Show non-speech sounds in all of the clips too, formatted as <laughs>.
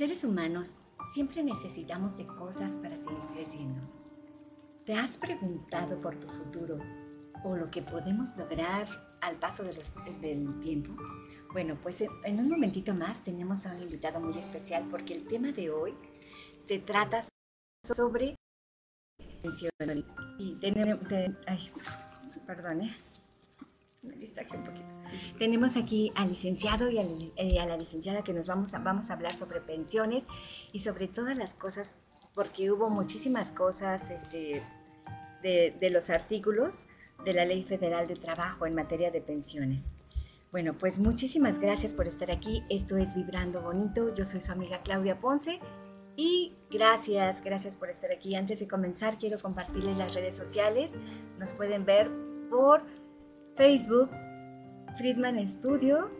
Seres humanos siempre necesitamos de cosas para seguir creciendo. ¿Te has preguntado por tu futuro o lo que podemos lograr al paso del tiempo? Bueno, pues en un momentito más tenemos a un invitado muy especial porque el tema de hoy se trata sobre y tenemos, ay, perdón, ¿eh? Me distraje un poquito. Tenemos aquí al licenciado y, a la licenciada que nos vamos a, vamos a hablar sobre pensiones y sobre todas las cosas, porque hubo muchísimas cosas este, de, de los artículos de la Ley Federal de Trabajo en materia de pensiones. Bueno, pues muchísimas gracias por estar aquí. Esto es Vibrando Bonito. Yo soy su amiga Claudia Ponce y gracias, gracias por estar aquí. Antes de comenzar, quiero compartirles las redes sociales. Nos pueden ver por Facebook, Friedman Studio,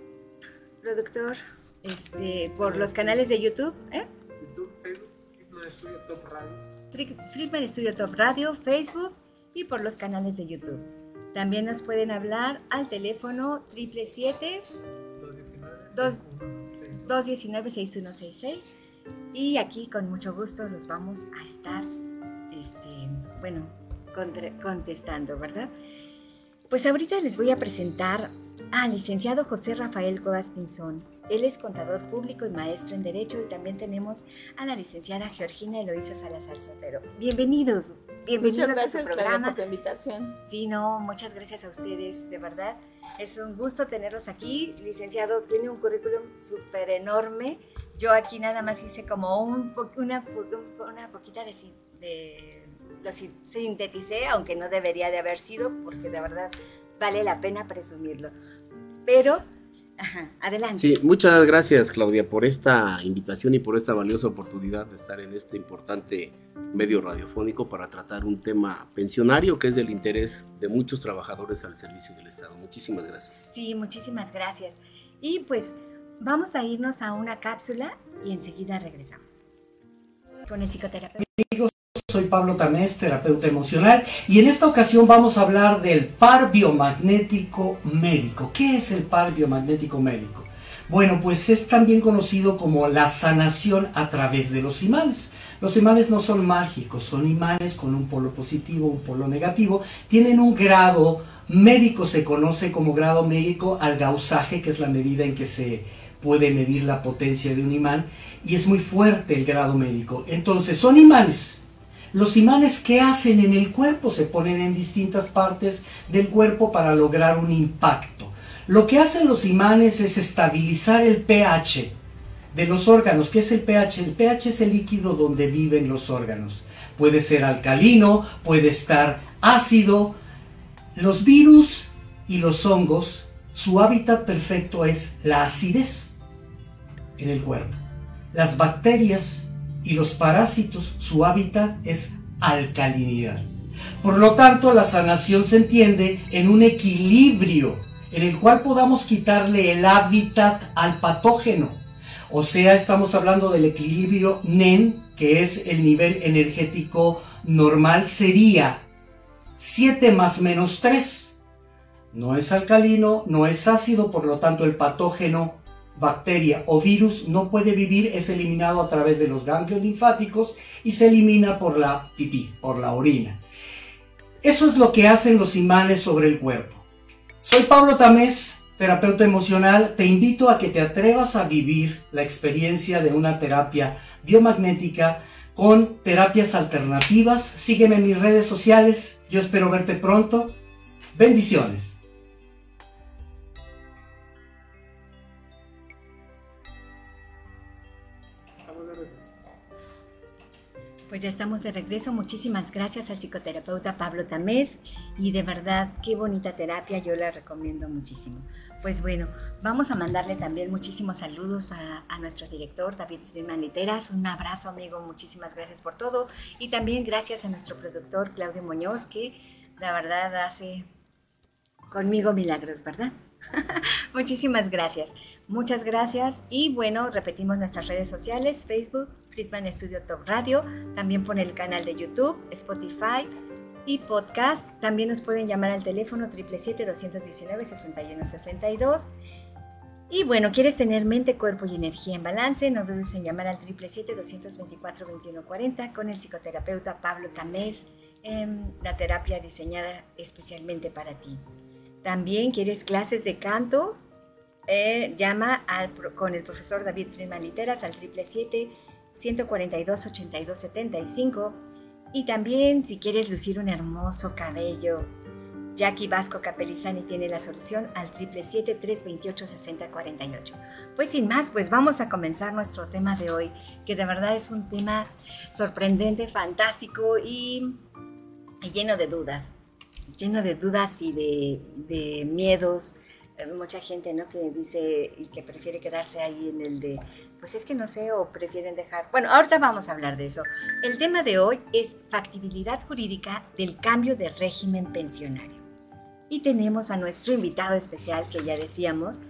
productor, este, por los canales de YouTube, ¿eh? YouTube, Facebook, Friedman Studio Top Radio. Friedman Studio Top Radio, Facebook y por los canales de YouTube. También nos pueden hablar al teléfono 777 219 6166 y aquí con mucho gusto los vamos a estar, este, bueno, contestando, ¿verdad? Pues ahorita les voy a presentar al licenciado José Rafael Coas Pinzón. Él es contador público y maestro en Derecho y también tenemos a la licenciada Georgina Eloísa Salazar Sotero. Bienvenidos, bienvenidos muchas gracias, a su programa. por la invitación. Sí, no, muchas gracias a ustedes, de verdad. Es un gusto tenerlos aquí. Licenciado, tiene un currículum súper enorme. Yo aquí nada más hice como un, una, una poquita de, de lo sinteticé, aunque no debería de haber sido, porque de verdad vale la pena presumirlo. Pero, ajá, adelante. Sí, muchas gracias Claudia por esta invitación y por esta valiosa oportunidad de estar en este importante medio radiofónico para tratar un tema pensionario que es del interés de muchos trabajadores al servicio del Estado. Muchísimas gracias. Sí, muchísimas gracias. Y pues vamos a irnos a una cápsula y enseguida regresamos con el psicoterapeuta. Soy Pablo Tamés, terapeuta emocional, y en esta ocasión vamos a hablar del par biomagnético médico. ¿Qué es el par biomagnético médico? Bueno, pues es también conocido como la sanación a través de los imanes. Los imanes no son mágicos, son imanes con un polo positivo, un polo negativo. Tienen un grado médico, se conoce como grado médico al gausaje, que es la medida en que se puede medir la potencia de un imán, y es muy fuerte el grado médico. Entonces, son imanes, los imanes que hacen en el cuerpo se ponen en distintas partes del cuerpo para lograr un impacto. Lo que hacen los imanes es estabilizar el pH de los órganos. ¿Qué es el pH? El pH es el líquido donde viven los órganos. Puede ser alcalino, puede estar ácido. Los virus y los hongos, su hábitat perfecto es la acidez en el cuerpo. Las bacterias y los parásitos, su hábitat es alcalinidad. Por lo tanto, la sanación se entiende en un equilibrio en el cual podamos quitarle el hábitat al patógeno. O sea, estamos hablando del equilibrio NEN, que es el nivel energético normal, sería 7 más menos 3. No es alcalino, no es ácido, por lo tanto el patógeno bacteria o virus no puede vivir es eliminado a través de los ganglios linfáticos y se elimina por la pipí, por la orina. Eso es lo que hacen los imanes sobre el cuerpo. Soy Pablo Tamés, terapeuta emocional. Te invito a que te atrevas a vivir la experiencia de una terapia biomagnética con terapias alternativas. Sígueme en mis redes sociales. Yo espero verte pronto. Bendiciones. Pues ya estamos de regreso. Muchísimas gracias al psicoterapeuta Pablo Tamés y de verdad qué bonita terapia, yo la recomiendo muchísimo. Pues bueno, vamos a mandarle también muchísimos saludos a, nuestro director David Friedman Literas. Un abrazo amigo, muchísimas gracias por todo. Y también gracias a nuestro productor Claudio Muñoz, que la verdad hace conmigo milagros, ¿verdad? <laughs> Muchísimas gracias. Muchas gracias. Y bueno, repetimos nuestras redes sociales, Facebook, Friedman Studio Top Radio, también pone el canal de YouTube, Spotify, y podcast. También nos pueden llamar al teléfono 777-219-6162. Y bueno, ¿quieres tener mente, cuerpo y energía en balance? No dudes en llamar al 777-224-2140 con el psicoterapeuta Pablo Tamés, en la terapia diseñada especialmente para ti. También quieres clases de canto, eh, llama con el profesor David Friedman Literas al 777-142-8275 y también si quieres lucir un hermoso cabello, Jackie Vasco Capelizani tiene la solución al 777-328-6048. Pues sin más, pues vamos a comenzar nuestro tema de hoy, que de verdad es un tema sorprendente, fantástico y, lleno de dudas, lleno de dudas y de, de miedos, mucha gente, ¿no? Que dice y que prefiere quedarse ahí en el de, pues es que no sé, o prefieren dejar. Bueno, ahorita vamos a hablar de eso. El tema de hoy es factibilidad jurídica del cambio de régimen pensionario. Y tenemos a nuestro invitado especial, que ya decíamos,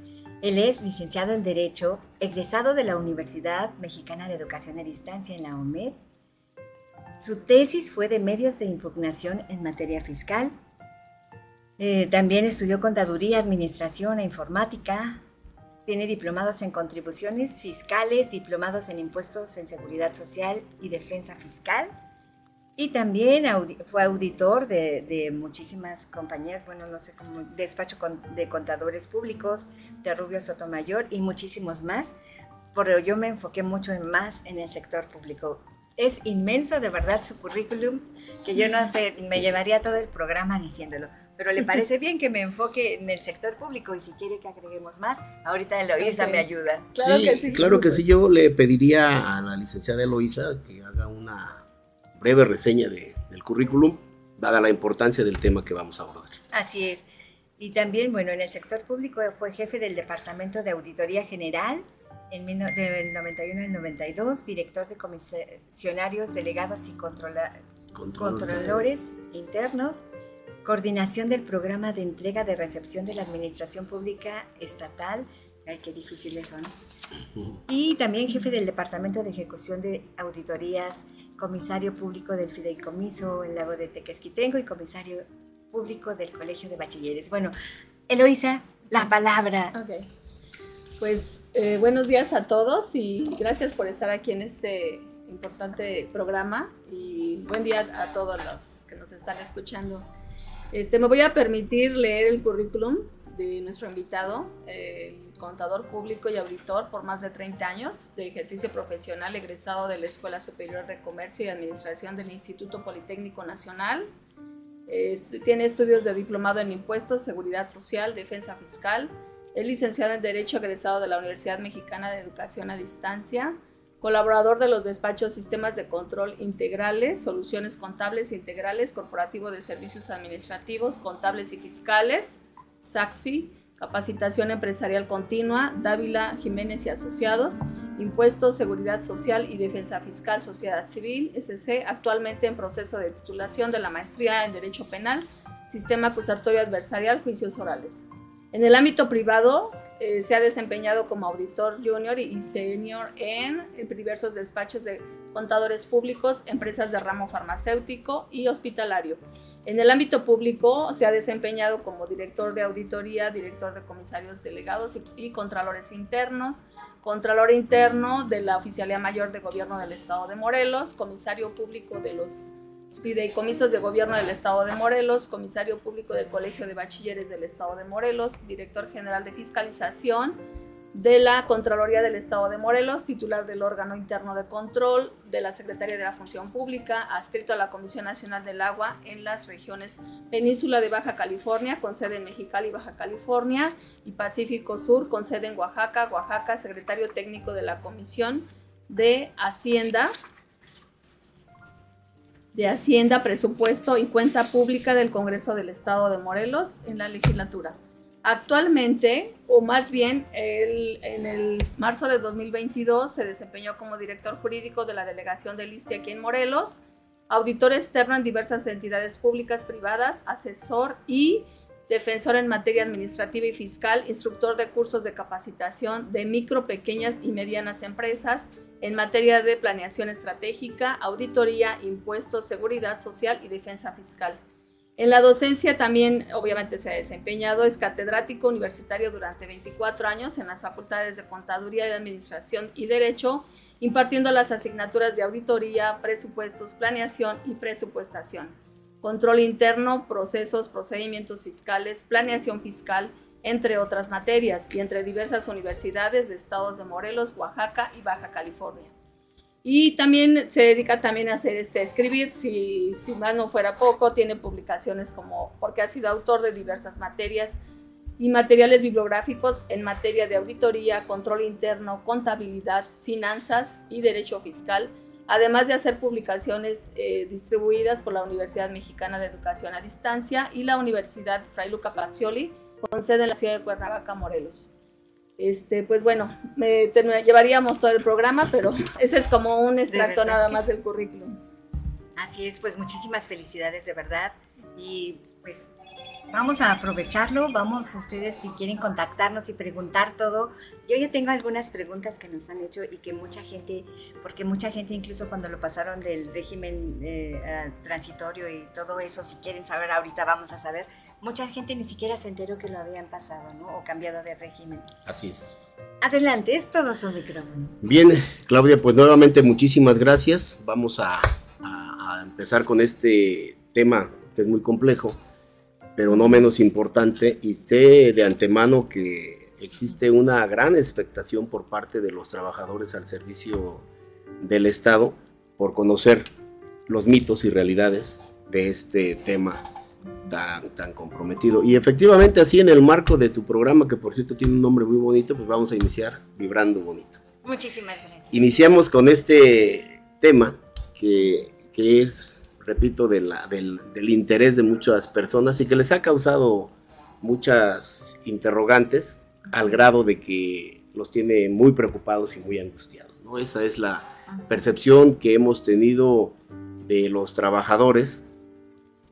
él es licenciado en Derecho, egresado de la Universidad Mexicana de Educación a Distancia en la OMED. Su tesis fue de medios de impugnación en materia fiscal eh, también estudió contaduría, administración e informática. Tiene diplomados en contribuciones fiscales, diplomados en impuestos en seguridad social y defensa fiscal. Y también fue auditor de, muchísimas compañías, bueno, no sé cómo, despacho de contadores públicos, de Rubio Sotomayor y muchísimos más. Pero yo me enfoqué mucho más en el sector público. Es inmenso de verdad su currículum, que yo no sé, me llevaría todo el programa diciéndolo pero le parece bien que me enfoque en el sector público y si quiere que agreguemos más, ahorita Eloisa me ayuda. Claro sí, que sí. Claro que sí, yo le pediría a la licenciada Eloisa que haga una breve reseña del currículum, dada la importancia del tema que vamos a abordar. Así es. Y también, bueno, en el sector público fue jefe del Departamento de Auditoría General en del 91 al 92, director de comisionarios, delegados y controladores internos coordinación del programa de entrega de recepción de la Administración Pública Estatal, ay, qué difíciles son, y también jefe del Departamento de Ejecución de Auditorías, comisario público del Fideicomiso en Lago de Tequesquitengo y comisario público del Colegio de Bachilleres. Bueno, Eloisa, la palabra. Ok. Pues eh, buenos días a todos y gracias por estar aquí en este importante programa y buen día a todos los que nos están escuchando. Este, me voy a permitir leer el currículum de nuestro invitado, el contador público y auditor por más de 30 años de ejercicio profesional, egresado de la Escuela Superior de Comercio y Administración del Instituto Politécnico Nacional. tiene estudios de diplomado en impuestos, seguridad social, defensa fiscal. Es licenciado en Derecho egresado de la Universidad Mexicana de Educación a Distancia colaborador de los despachos Sistemas de Control Integrales, Soluciones Contables Integrales, Corporativo de Servicios Administrativos, Contables y Fiscales, SACFI, Capacitación Empresarial Continua, Dávila Jiménez y Asociados, Impuestos, Seguridad Social y Defensa Fiscal, Sociedad Civil, SC, actualmente en proceso de titulación de la maestría en Derecho Penal, Sistema Acusatorio Adversarial, Juicios Orales. En el ámbito privado, eh, se ha desempeñado como auditor junior y senior en, diversos despachos de contadores públicos, empresas de ramo farmacéutico y hospitalario. En el ámbito público se ha desempeñado como director de auditoría, director de comisarios delegados y, y contralores internos, contralor interno de la Oficialía Mayor de Gobierno del Estado de Morelos, comisario público de los Fideicomisos de Gobierno del Estado de Morelos, Comisario Público del Colegio de Bachilleres del Estado de Morelos, Director General de Fiscalización de la Contraloría del Estado de Morelos, titular del órgano interno de control de la Secretaría de la Función Pública, adscrito a la Comisión Nacional del Agua en las regiones Península de Baja California, con sede en Mexicali, Baja California, y Pacífico Sur, con sede en Oaxaca, Oaxaca, secretario técnico de la Comisión de Hacienda de Hacienda, Presupuesto y Cuenta Pública del Congreso del Estado de Morelos en la legislatura. Actualmente, o más bien en el marzo de 2022, se desempeñó como director jurídico de la delegación de ISTE aquí en Morelos, auditor externo en diversas entidades públicas, privadas, asesor y defensor en materia administrativa y fiscal, instructor de cursos de capacitación de micro, pequeñas y medianas empresas en materia de planeación estratégica, auditoría, impuestos, seguridad social y defensa fiscal. En la docencia también obviamente se ha desempeñado, es catedrático universitario durante 24 años en las facultades de Contaduría y Administración y Derecho, impartiendo las asignaturas de auditoría, presupuestos, planeación y presupuestación, control interno, procesos, procedimientos fiscales, planeación fiscal, entre otras materias, y entre diversas universidades de estados de Morelos, Oaxaca y Baja California. Y también se dedica también a hacer este, escribir, si, si más no fuera poco, tiene publicaciones como, porque ha sido autor de diversas materias y materiales bibliográficos en materia de auditoría, control interno, contabilidad, finanzas y derecho fiscal, además de hacer publicaciones eh, distribuidas por la Universidad Mexicana de Educación a Distancia y la Universidad Fray Luca Pacioli, con sede en la ciudad de Cuernavaca, Morelos. Este, pues bueno, me, llevaríamos todo el programa, pero <laughs> ese es como un extracto nada más del currículum. Así es, pues muchísimas felicidades de verdad y pues vamos a aprovecharlo, vamos ustedes si quieren contactarnos y preguntar todo. Yo ya tengo algunas preguntas que nos han hecho y que mucha gente, porque mucha gente incluso cuando lo pasaron del régimen eh, transitorio y todo eso, si quieren saber ahorita vamos a saber, mucha gente ni siquiera se enteró que lo habían pasado, ¿no? O cambiado de régimen. Así es. Adelante, es todo su micrófono. Bien, Claudia, pues nuevamente muchísimas gracias. Vamos a, a empezar con este tema que es muy complejo pero no menos importante, y sé de antemano que existe una gran expectación por parte de los trabajadores al servicio del Estado por conocer los mitos y realidades de este tema tan, tan comprometido. Y efectivamente así en el marco de tu programa, que por cierto tiene un nombre muy bonito, pues vamos a iniciar vibrando bonito. Muchísimas gracias. Iniciamos con este tema que, que es repito, del, interés de muchas personas y que les ha causado muchas interrogantes al grado de que los tiene muy preocupados y muy angustiados. ¿no? Esa es la percepción que hemos tenido de los trabajadores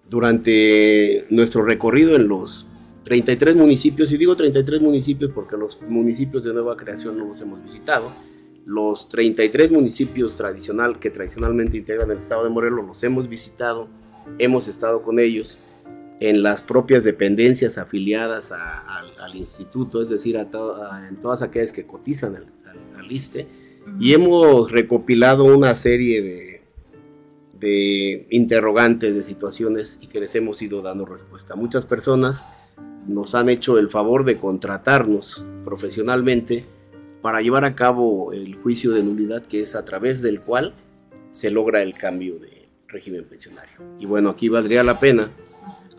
durante nuestro recorrido en los 33 municipios, y digo 33 municipios porque los municipios de nueva creación no los hemos visitado, los 33 municipios tradicional, que tradicionalmente integran el estado de Morelos los hemos visitado, hemos estado con ellos en las propias dependencias afiliadas al instituto, es decir, a en todas aquellas que cotizan al, al, ISTE, y hemos recopilado una serie de, de interrogantes, de situaciones y que les hemos ido dando respuesta. Muchas personas nos han hecho el favor de contratarnos profesionalmente para llevar a cabo el juicio de nulidad, que es a través del cual se logra el cambio de régimen pensionario. Y bueno, aquí valdría la pena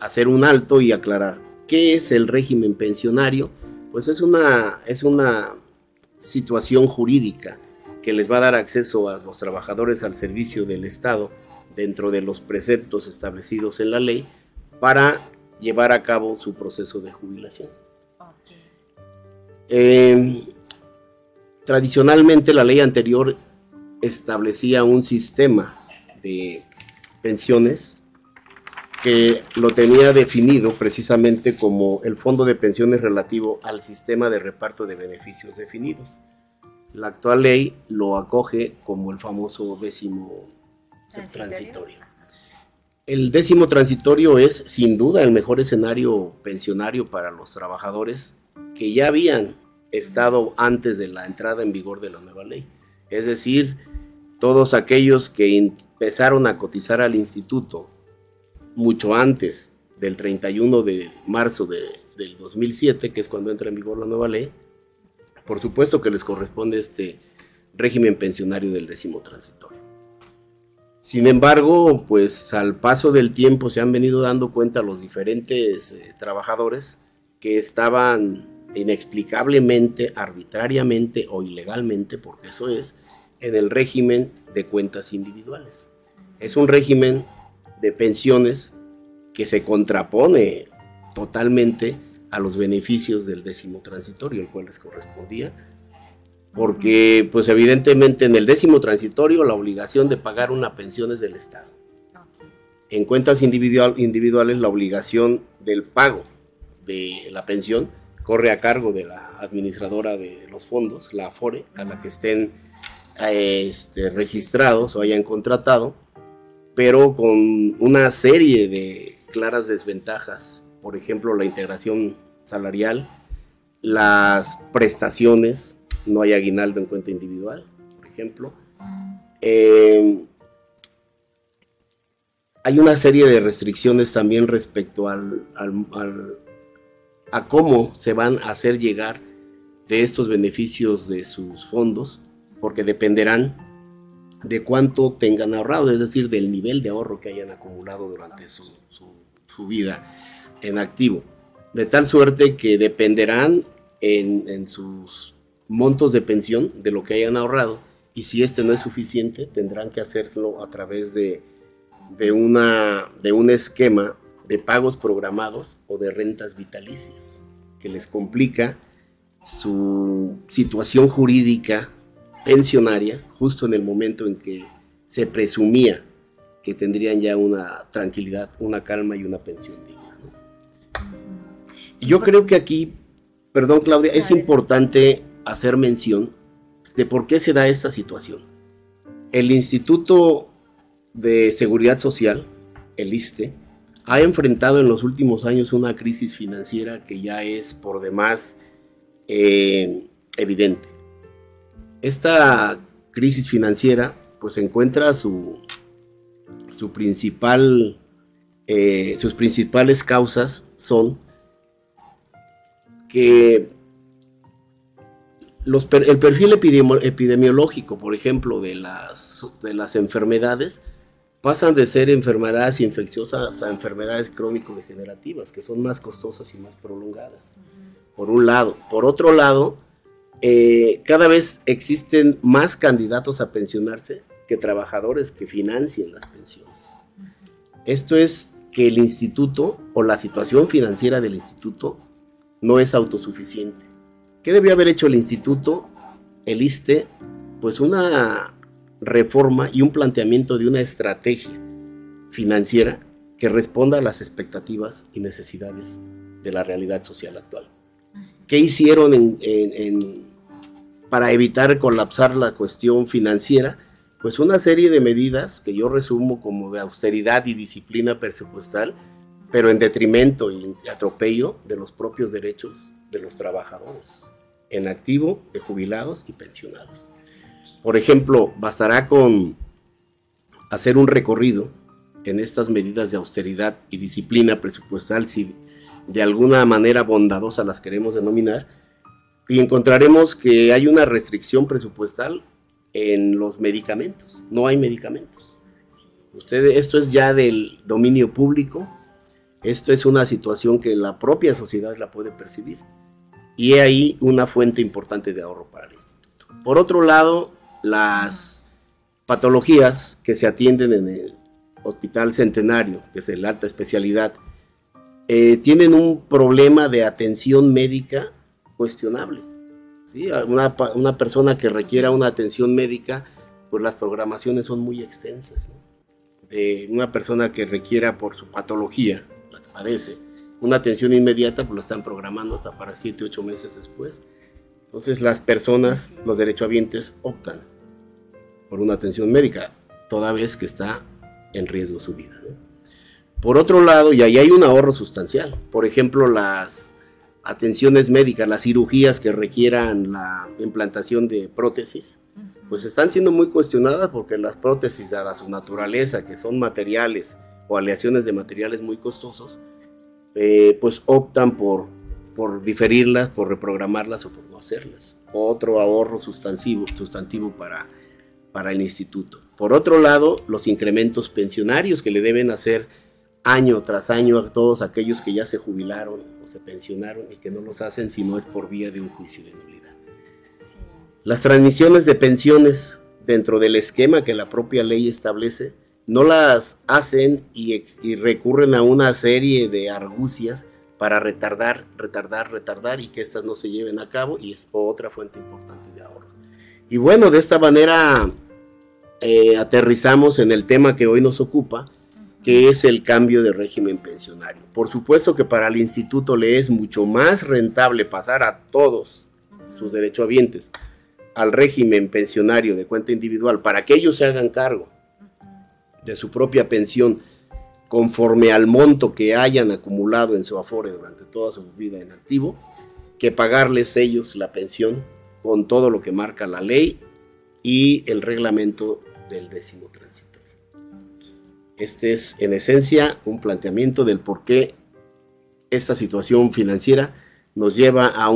hacer un alto y aclarar qué es el régimen pensionario. Pues es una, es una situación jurídica que les va a dar acceso a los trabajadores al servicio del Estado dentro de los preceptos establecidos en la ley para llevar a cabo su proceso de jubilación. Eh, Tradicionalmente la ley anterior establecía un sistema de pensiones que lo tenía definido precisamente como el fondo de pensiones relativo al sistema de reparto de beneficios definidos. La actual ley lo acoge como el famoso décimo transitorio. El décimo transitorio es sin duda el mejor escenario pensionario para los trabajadores que ya habían estado antes de la entrada en vigor de la nueva ley. Es decir, todos aquellos que empezaron a cotizar al instituto mucho antes del 31 de marzo de, del 2007, que es cuando entra en vigor la nueva ley, por supuesto que les corresponde este régimen pensionario del décimo transitorio. Sin embargo, pues al paso del tiempo se han venido dando cuenta los diferentes eh, trabajadores que estaban inexplicablemente, arbitrariamente o ilegalmente, porque eso es, en el régimen de cuentas individuales. Es un régimen de pensiones que se contrapone totalmente a los beneficios del décimo transitorio, el cual les correspondía, porque pues evidentemente en el décimo transitorio la obligación de pagar una pensión es del Estado. En cuentas individual, individuales la obligación del pago de la pensión corre a cargo de la administradora de los fondos, la AFORE, a la que estén este, registrados o hayan contratado, pero con una serie de claras desventajas, por ejemplo la integración salarial, las prestaciones, no hay aguinaldo en cuenta individual, por ejemplo. Eh, hay una serie de restricciones también respecto al, a cómo se van a hacer llegar de estos beneficios de sus fondos, porque dependerán de cuánto tengan ahorrado, es decir, del nivel de ahorro que hayan acumulado durante su, su vida en activo. De tal suerte que dependerán en, en sus montos de pensión de lo que hayan ahorrado y si este no es suficiente tendrán que hacerlo a través de, de, una, de un esquema de pagos programados o de rentas vitalicias que les complica su situación jurídica pensionaria justo en el momento en que se presumía que tendrían ya una tranquilidad, una calma y una pensión digna. Yo creo que aquí, perdón Claudia, es importante hacer mención de por qué se da esta situación. El Instituto de Seguridad Social, el ISTE, ha enfrentado en los últimos años una crisis financiera que ya es por demás eh, evidente. Esta crisis financiera pues encuentra su, su principal, eh, sus principales causas son que el perfil epidemiológico, por ejemplo, de las, de las enfermedades, pasan de ser enfermedades infecciosas a enfermedades crónico-degenerativas, que son más costosas y más prolongadas, por un lado. Por otro lado, eh, cada vez existen más candidatos a pensionarse que trabajadores que financien las pensiones. Esto es que el instituto o la situación financiera del instituto no es autosuficiente. ¿Qué debió haber hecho el instituto, el ISTE? Pues una reforma y un planteamiento de una estrategia financiera que responda a las expectativas y necesidades de la realidad social actual. ¿Qué hicieron para evitar colapsar la cuestión financiera? Pues una serie de medidas que yo resumo como de austeridad y disciplina presupuestal pero en detrimento y atropello de los propios derechos de los trabajadores, en activo, de jubilados y pensionados. Por ejemplo, bastará con hacer un recorrido en estas medidas de austeridad y disciplina presupuestal, si de alguna manera bondadosa las queremos denominar, y encontraremos que hay una restricción presupuestal en los medicamentos. No hay medicamentos. Ustedes, esto es ya del dominio público, esto es una situación que la propia sociedad la puede percibir. Y hay ahí una fuente importante de ahorro para el instituto. Por otro lado, las patologías que se atienden en el Hospital Centenario, que es el alta especialidad, eh, tienen un problema de atención médica cuestionable. Una, una, persona que requiera una atención médica, pues las programaciones son muy extensas. De una persona que requiera por su patología padece una atención inmediata, pues lo están programando hasta para 7, 8 meses después. Entonces las personas, los derechohabientes, optan por una atención médica, toda vez que está en riesgo su vida. Por otro lado, y ahí hay un ahorro sustancial. Por ejemplo, las atenciones médicas, las cirugías que requieran la implantación de prótesis, pues están siendo muy cuestionadas porque las prótesis, dada su naturaleza, que son materiales o aleaciones de materiales muy costosos, eh, pues optan por, por diferirlas, por reprogramarlas o por no hacerlas. Otro ahorro sustantivo, sustantivo para, para el instituto. Por otro lado, los incrementos pensionarios que le deben hacer año tras año a todos aquellos que ya se jubilaron o se pensionaron y que no los hacen si no es por vía de un juicio de nulidad. Las transmisiones de pensiones dentro del esquema que la propia ley establece no las hacen y, recurren a una serie de argucias para retardar, retardar, retardar y que estas no se lleven a cabo y es otra fuente importante de ahorro. Y bueno, de esta manera eh, aterrizamos en el tema que hoy nos ocupa, que es el cambio de régimen pensionario. Por supuesto que para el instituto le es mucho más rentable pasar a todos sus derechohabientes al régimen pensionario de cuenta individual para que ellos se hagan cargo de su propia pensión conforme al monto que hayan acumulado en su afore durante toda su vida en activo, que pagarles ellos la pensión con todo lo que marca la ley y el reglamento del décimo transitorio. Este es en esencia un planteamiento del por qué esta situación financiera nos lleva a,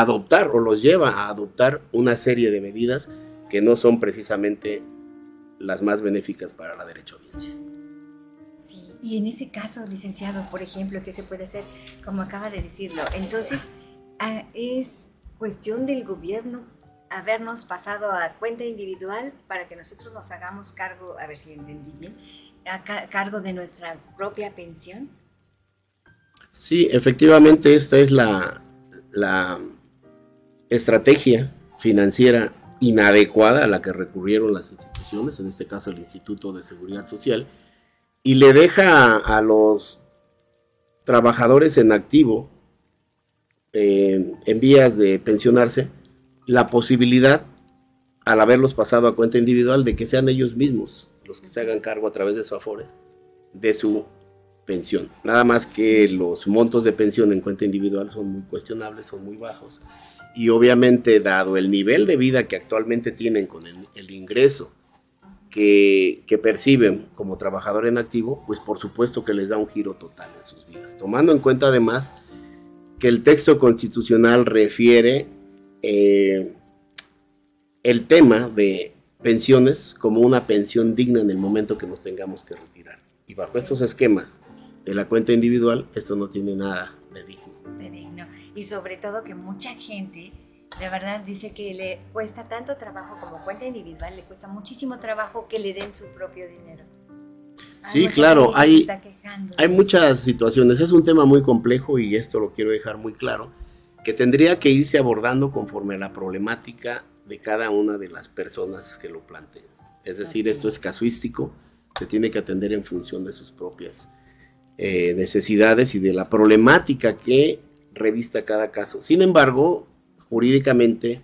adoptar o los lleva a adoptar una serie de medidas que no son precisamente las más benéficas para la derechohabiencia. Sí, y en ese caso, licenciado, por ejemplo, ¿qué se puede hacer? Como acaba de decirlo, entonces ah, es cuestión del gobierno habernos pasado a cuenta individual para que nosotros nos hagamos cargo, a ver si entendí bien, a cargo de nuestra propia pensión. Sí, efectivamente esta es la, la estrategia financiera inadecuada a la que recurrieron las instituciones, en este caso el Instituto de Seguridad Social, y le deja a, los trabajadores en activo, eh, en vías de pensionarse, la posibilidad, al haberlos pasado a cuenta individual, de que sean ellos mismos los que se hagan cargo a través de su Afore de su pensión. Nada más que los montos de pensión en cuenta individual son muy cuestionables, son muy bajos. Y obviamente, dado el nivel de vida que actualmente tienen con el, ingreso que, que, perciben como trabajador en activo, pues por supuesto que les da un giro total en sus vidas. Tomando en cuenta además que el texto constitucional refiere eh, el tema de pensiones como una pensión digna en el momento que nos tengamos que retirar. Y bajo estos esquemas de la cuenta individual, esto no tiene nada de digno. De digno. Y sobre todo que mucha gente de verdad dice que le cuesta tanto trabajo como cuenta individual, le cuesta muchísimo trabajo que le den su propio dinero. Sí, claro, hay, hay muchas situaciones. Es un tema muy complejo y esto lo quiero dejar muy claro, que tendría que irse abordando conforme a la problemática de cada una de las personas que lo planteen. Es decir, esto es casuístico, se tiene que atender en función de sus propias eh, necesidades y de la problemática que revista cada caso. Sin embargo, jurídicamente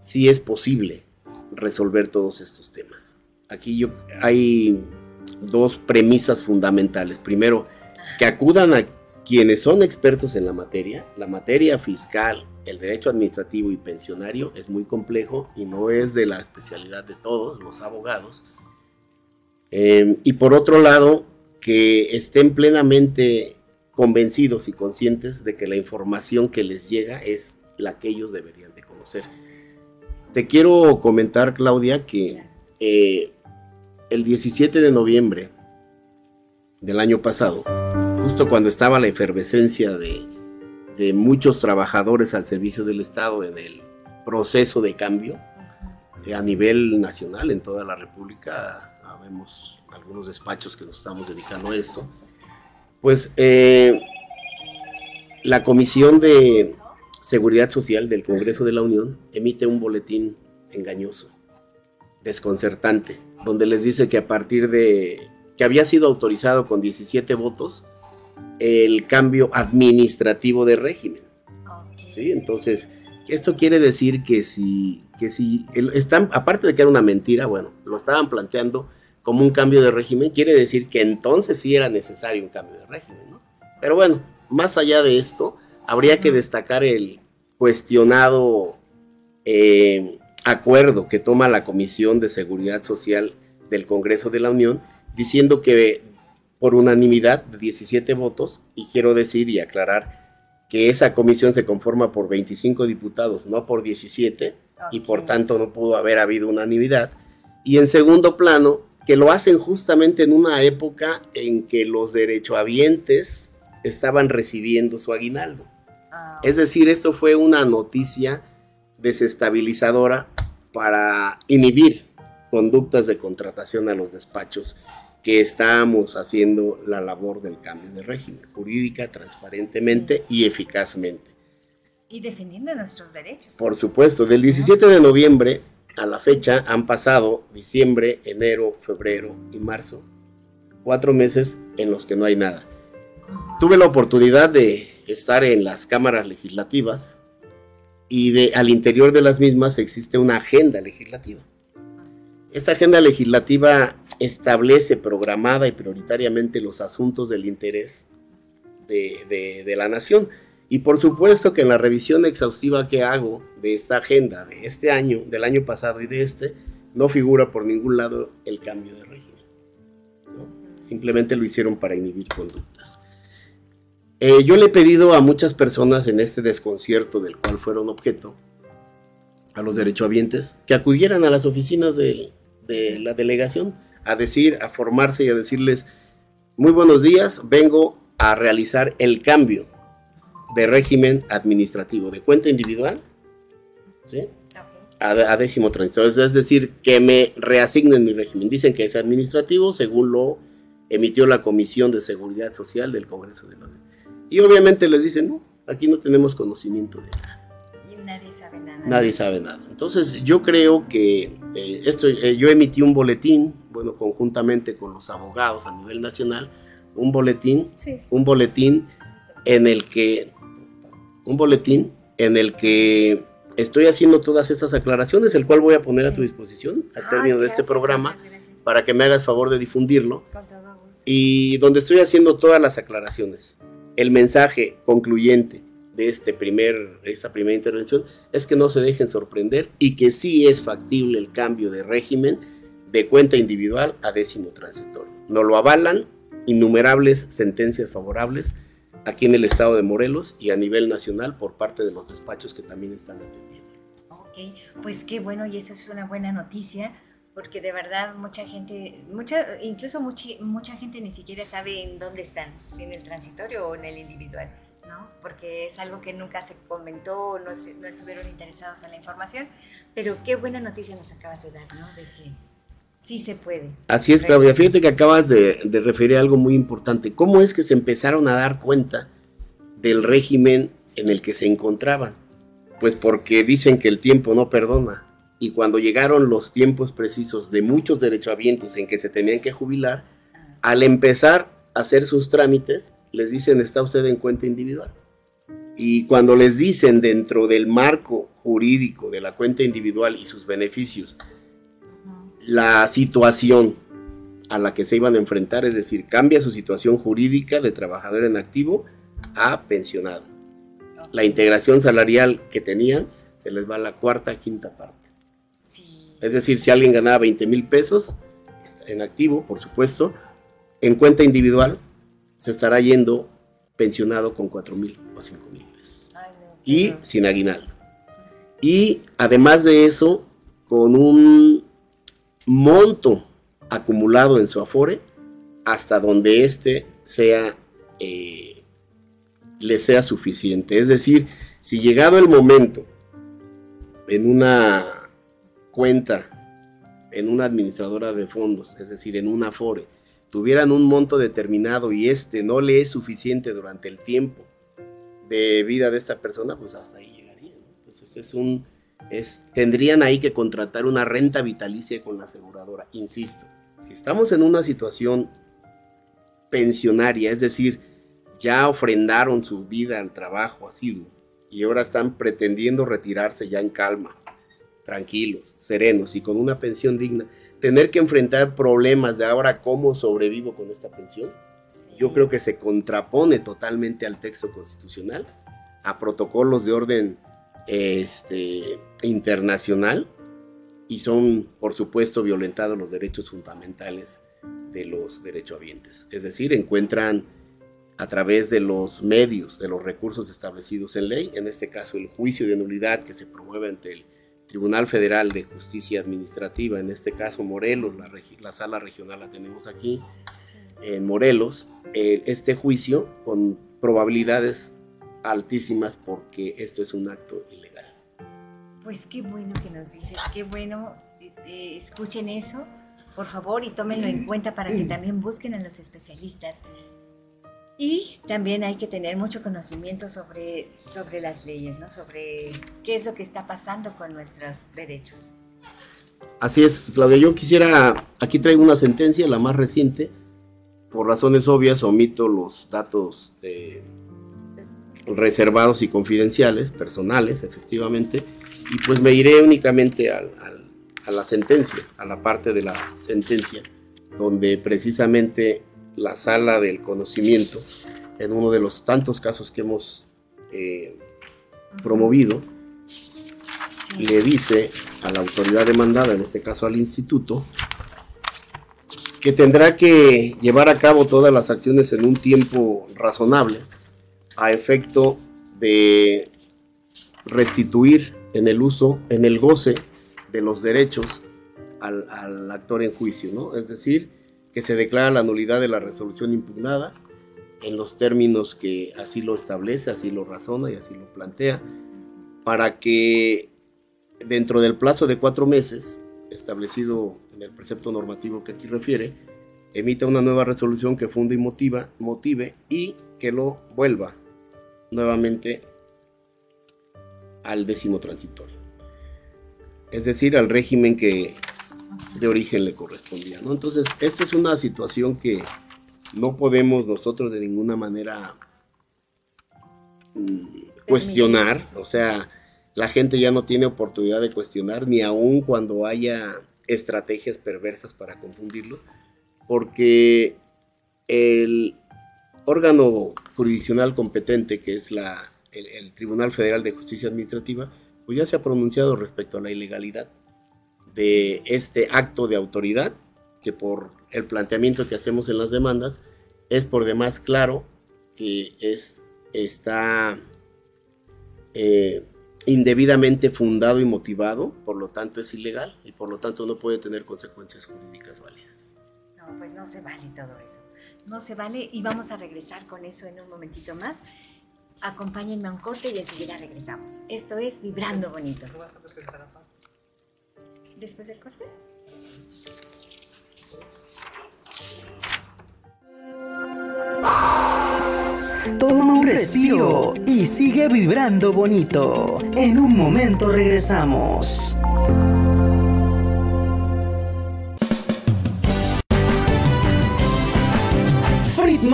sí es posible resolver todos estos temas. Aquí yo, hay dos premisas fundamentales. Primero, que acudan a quienes son expertos en la materia. La materia fiscal, el derecho administrativo y pensionario es muy complejo y no es de la especialidad de todos los abogados. Eh, y por otro lado, que estén plenamente convencidos y conscientes de que la información que les llega es la que ellos deberían de conocer. Te quiero comentar, Claudia, que eh, el 17 de noviembre del año pasado, justo cuando estaba la efervescencia de, muchos trabajadores al servicio del Estado en el proceso de cambio eh, a nivel nacional en toda la República, vemos algunos despachos que nos estamos dedicando a esto, pues eh, la Comisión de Seguridad Social del Congreso de la Unión emite un boletín engañoso, desconcertante, donde les dice que a partir de que había sido autorizado con 17 votos el cambio administrativo de régimen. ¿Sí? Entonces, esto quiere decir que si, que si están, aparte de que era una mentira, bueno, lo estaban planteando como un cambio de régimen, quiere decir que entonces sí era necesario un cambio de régimen. ¿no? Pero bueno, más allá de esto, habría que destacar el cuestionado eh, acuerdo que toma la Comisión de Seguridad Social del Congreso de la Unión, diciendo que por unanimidad de 17 votos, y quiero decir y aclarar que esa comisión se conforma por 25 diputados, no por 17, y por tanto no pudo haber habido unanimidad. Y en segundo plano, que lo hacen justamente en una época en que los derechohabientes estaban recibiendo su aguinaldo. Ah. Es decir, esto fue una noticia desestabilizadora para inhibir conductas de contratación a los despachos que estamos haciendo la labor del cambio de régimen, jurídica, transparentemente y eficazmente. Y defendiendo nuestros derechos. Por supuesto, del 17 de noviembre a la fecha han pasado diciembre, enero, febrero y marzo. Cuatro meses en los que no hay nada. Tuve la oportunidad de estar en las cámaras legislativas y de, al interior de las mismas existe una agenda legislativa. Esta agenda legislativa establece programada y prioritariamente los asuntos del interés de, de, la nación. Y por supuesto que en la revisión exhaustiva que hago de esta agenda de este año, del año pasado y de este, no figura por ningún lado el cambio de régimen. Simplemente lo hicieron para inhibir conductas. Eh, yo le he pedido a muchas personas en este desconcierto del cual fueron objeto, a los derechohabientes, que acudieran a las oficinas de, de la delegación a decir, a formarse y a decirles, muy buenos días, vengo a realizar el cambio de régimen administrativo, de cuenta individual, ¿sí? A, décimo transitorio, es decir, que me reasignen mi régimen. Dicen que es administrativo según lo emitió la Comisión de Seguridad Social del Congreso de la Y obviamente les dicen, no, aquí no tenemos conocimiento de nada. Y nadie sabe nada. Nadie sabe nada. Entonces yo creo que eh, esto, eh, yo emití un boletín, bueno, conjuntamente con los abogados a nivel nacional, un boletín, un boletín en el que un boletín en el que estoy haciendo todas estas aclaraciones, el cual voy a poner a tu disposición al término de este programa para que me hagas favor de difundirlo. Y donde estoy haciendo todas las aclaraciones. El mensaje concluyente de este primer, esta primera intervención es que no se dejen sorprender y que sí es factible el cambio de régimen de cuenta individual a décimo transitorio. No lo avalan innumerables sentencias favorables aquí en el estado de Morelos y a nivel nacional por parte de los despachos que también están atendiendo. Ok, pues qué bueno y eso es una buena noticia porque de verdad mucha gente, mucha, incluso mucha, mucha gente ni siquiera sabe en dónde están, si en el transitorio o en el individual, ¿no? Porque es algo que nunca se comentó, no, no estuvieron interesados en la información, pero qué buena noticia nos acabas de dar, ¿no? De que Sí se puede. Así es, Claudia. Fíjate que acabas de, referir a algo muy importante. ¿Cómo es que se empezaron a dar cuenta del régimen en el que se encontraban? Pues porque dicen que el tiempo no perdona. Y cuando llegaron los tiempos precisos de muchos derechohabientes en que se tenían que jubilar, al empezar a hacer sus trámites, les dicen, está usted en cuenta individual. Y cuando les dicen dentro del marco jurídico de la cuenta individual y sus beneficios, la situación a la que se iban a enfrentar, es decir, cambia su situación jurídica de trabajador en activo a pensionado. La integración salarial que tenían se les va a la cuarta, quinta parte. Es decir, si alguien ganaba 20 mil pesos en activo, por supuesto, en cuenta individual se estará yendo pensionado con 4 mil o 5 mil pesos. y sin aguinaldo. Y además de eso, con un monto acumulado en su afore hasta donde éste sea, eh, le sea suficiente. Es decir, si llegado el momento en una cuenta, en una administradora de fondos, es decir, en un afore, tuvieran un monto determinado y este no le es suficiente durante el tiempo de vida de esta persona, pues hasta ahí llegaría. Entonces es un tendrían ahí que contratar una renta vitalicia con la aseguradora. Insisto, si estamos en una situación pensionaria, es decir, ya ofrendaron su vida al trabajo asiduo y ahora están pretendiendo retirarse ya en calma, tranquilos, serenos y con una pensión digna, tener que enfrentar problemas de ahora cómo sobrevivo con esta pensión, yo creo que se contrapone totalmente al texto constitucional, a protocolos de orden este, internacional y son, por supuesto, violentados los derechos fundamentales de los derechohabientes. Es decir, encuentran a través de los medios, de los recursos establecidos en ley, en este caso el juicio de nulidad que se promueve ante el Tribunal Federal de Justicia Administrativa, en este caso Morelos, la, sala regional la tenemos aquí, en Morelos, eh, este juicio con probabilidades altísimas porque esto es un acto ilegal. Pues qué bueno que nos dices, qué bueno, eh, eh, escuchen eso, por favor, y tómenlo en cuenta para que también busquen a los especialistas. Y también hay que tener mucho conocimiento sobre, sobre las leyes, ¿no? Sobre qué es lo que está pasando con nuestros derechos. Así es, Claudia, yo quisiera, aquí traigo una sentencia, la más reciente, por razones obvias omito los datos reservados y confidenciales, personales, efectivamente, y pues me iré únicamente a la sentencia, a la parte de la sentencia, donde precisamente la sala del conocimiento, en uno de los tantos casos que hemos eh, promovido, le dice a la autoridad demandada, en este caso al instituto, que tendrá que llevar a cabo todas las acciones en un tiempo razonable a efecto de restituir en el uso, en el goce de los derechos al, al actor en juicio, ¿no? Es decir, que se declara la nulidad de la resolución impugnada en los términos que así lo establece, así lo razona y así lo plantea, para que dentro del plazo de cuatro meses, establecido en el precepto normativo que aquí refiere, emita una nueva resolución que funde y motiva, motive y que lo vuelva nuevamente al décimo transitorio. Es decir, al régimen que de origen le correspondía. ¿no? Entonces, esta es una situación que no podemos nosotros de ninguna manera mm, cuestionar. O sea, la gente ya no tiene oportunidad de cuestionar, ni aun cuando haya estrategias perversas para confundirlo, porque el órgano jurisdiccional competente, que es la, el, el Tribunal Federal de Justicia Administrativa, pues ya se ha pronunciado respecto a la ilegalidad de este acto de autoridad, que por el planteamiento que hacemos en las demandas, es por demás claro que es, está eh, indebidamente fundado y motivado, por lo tanto es ilegal y por lo tanto no puede tener consecuencias jurídicas válidas. No, pues no se vale todo eso. No se vale y vamos a regresar con eso en un momentito más. Acompáñenme a un corte y enseguida regresamos. Esto es Vibrando Bonito después del corte. Toma un respiro y sigue vibrando bonito. En un momento regresamos.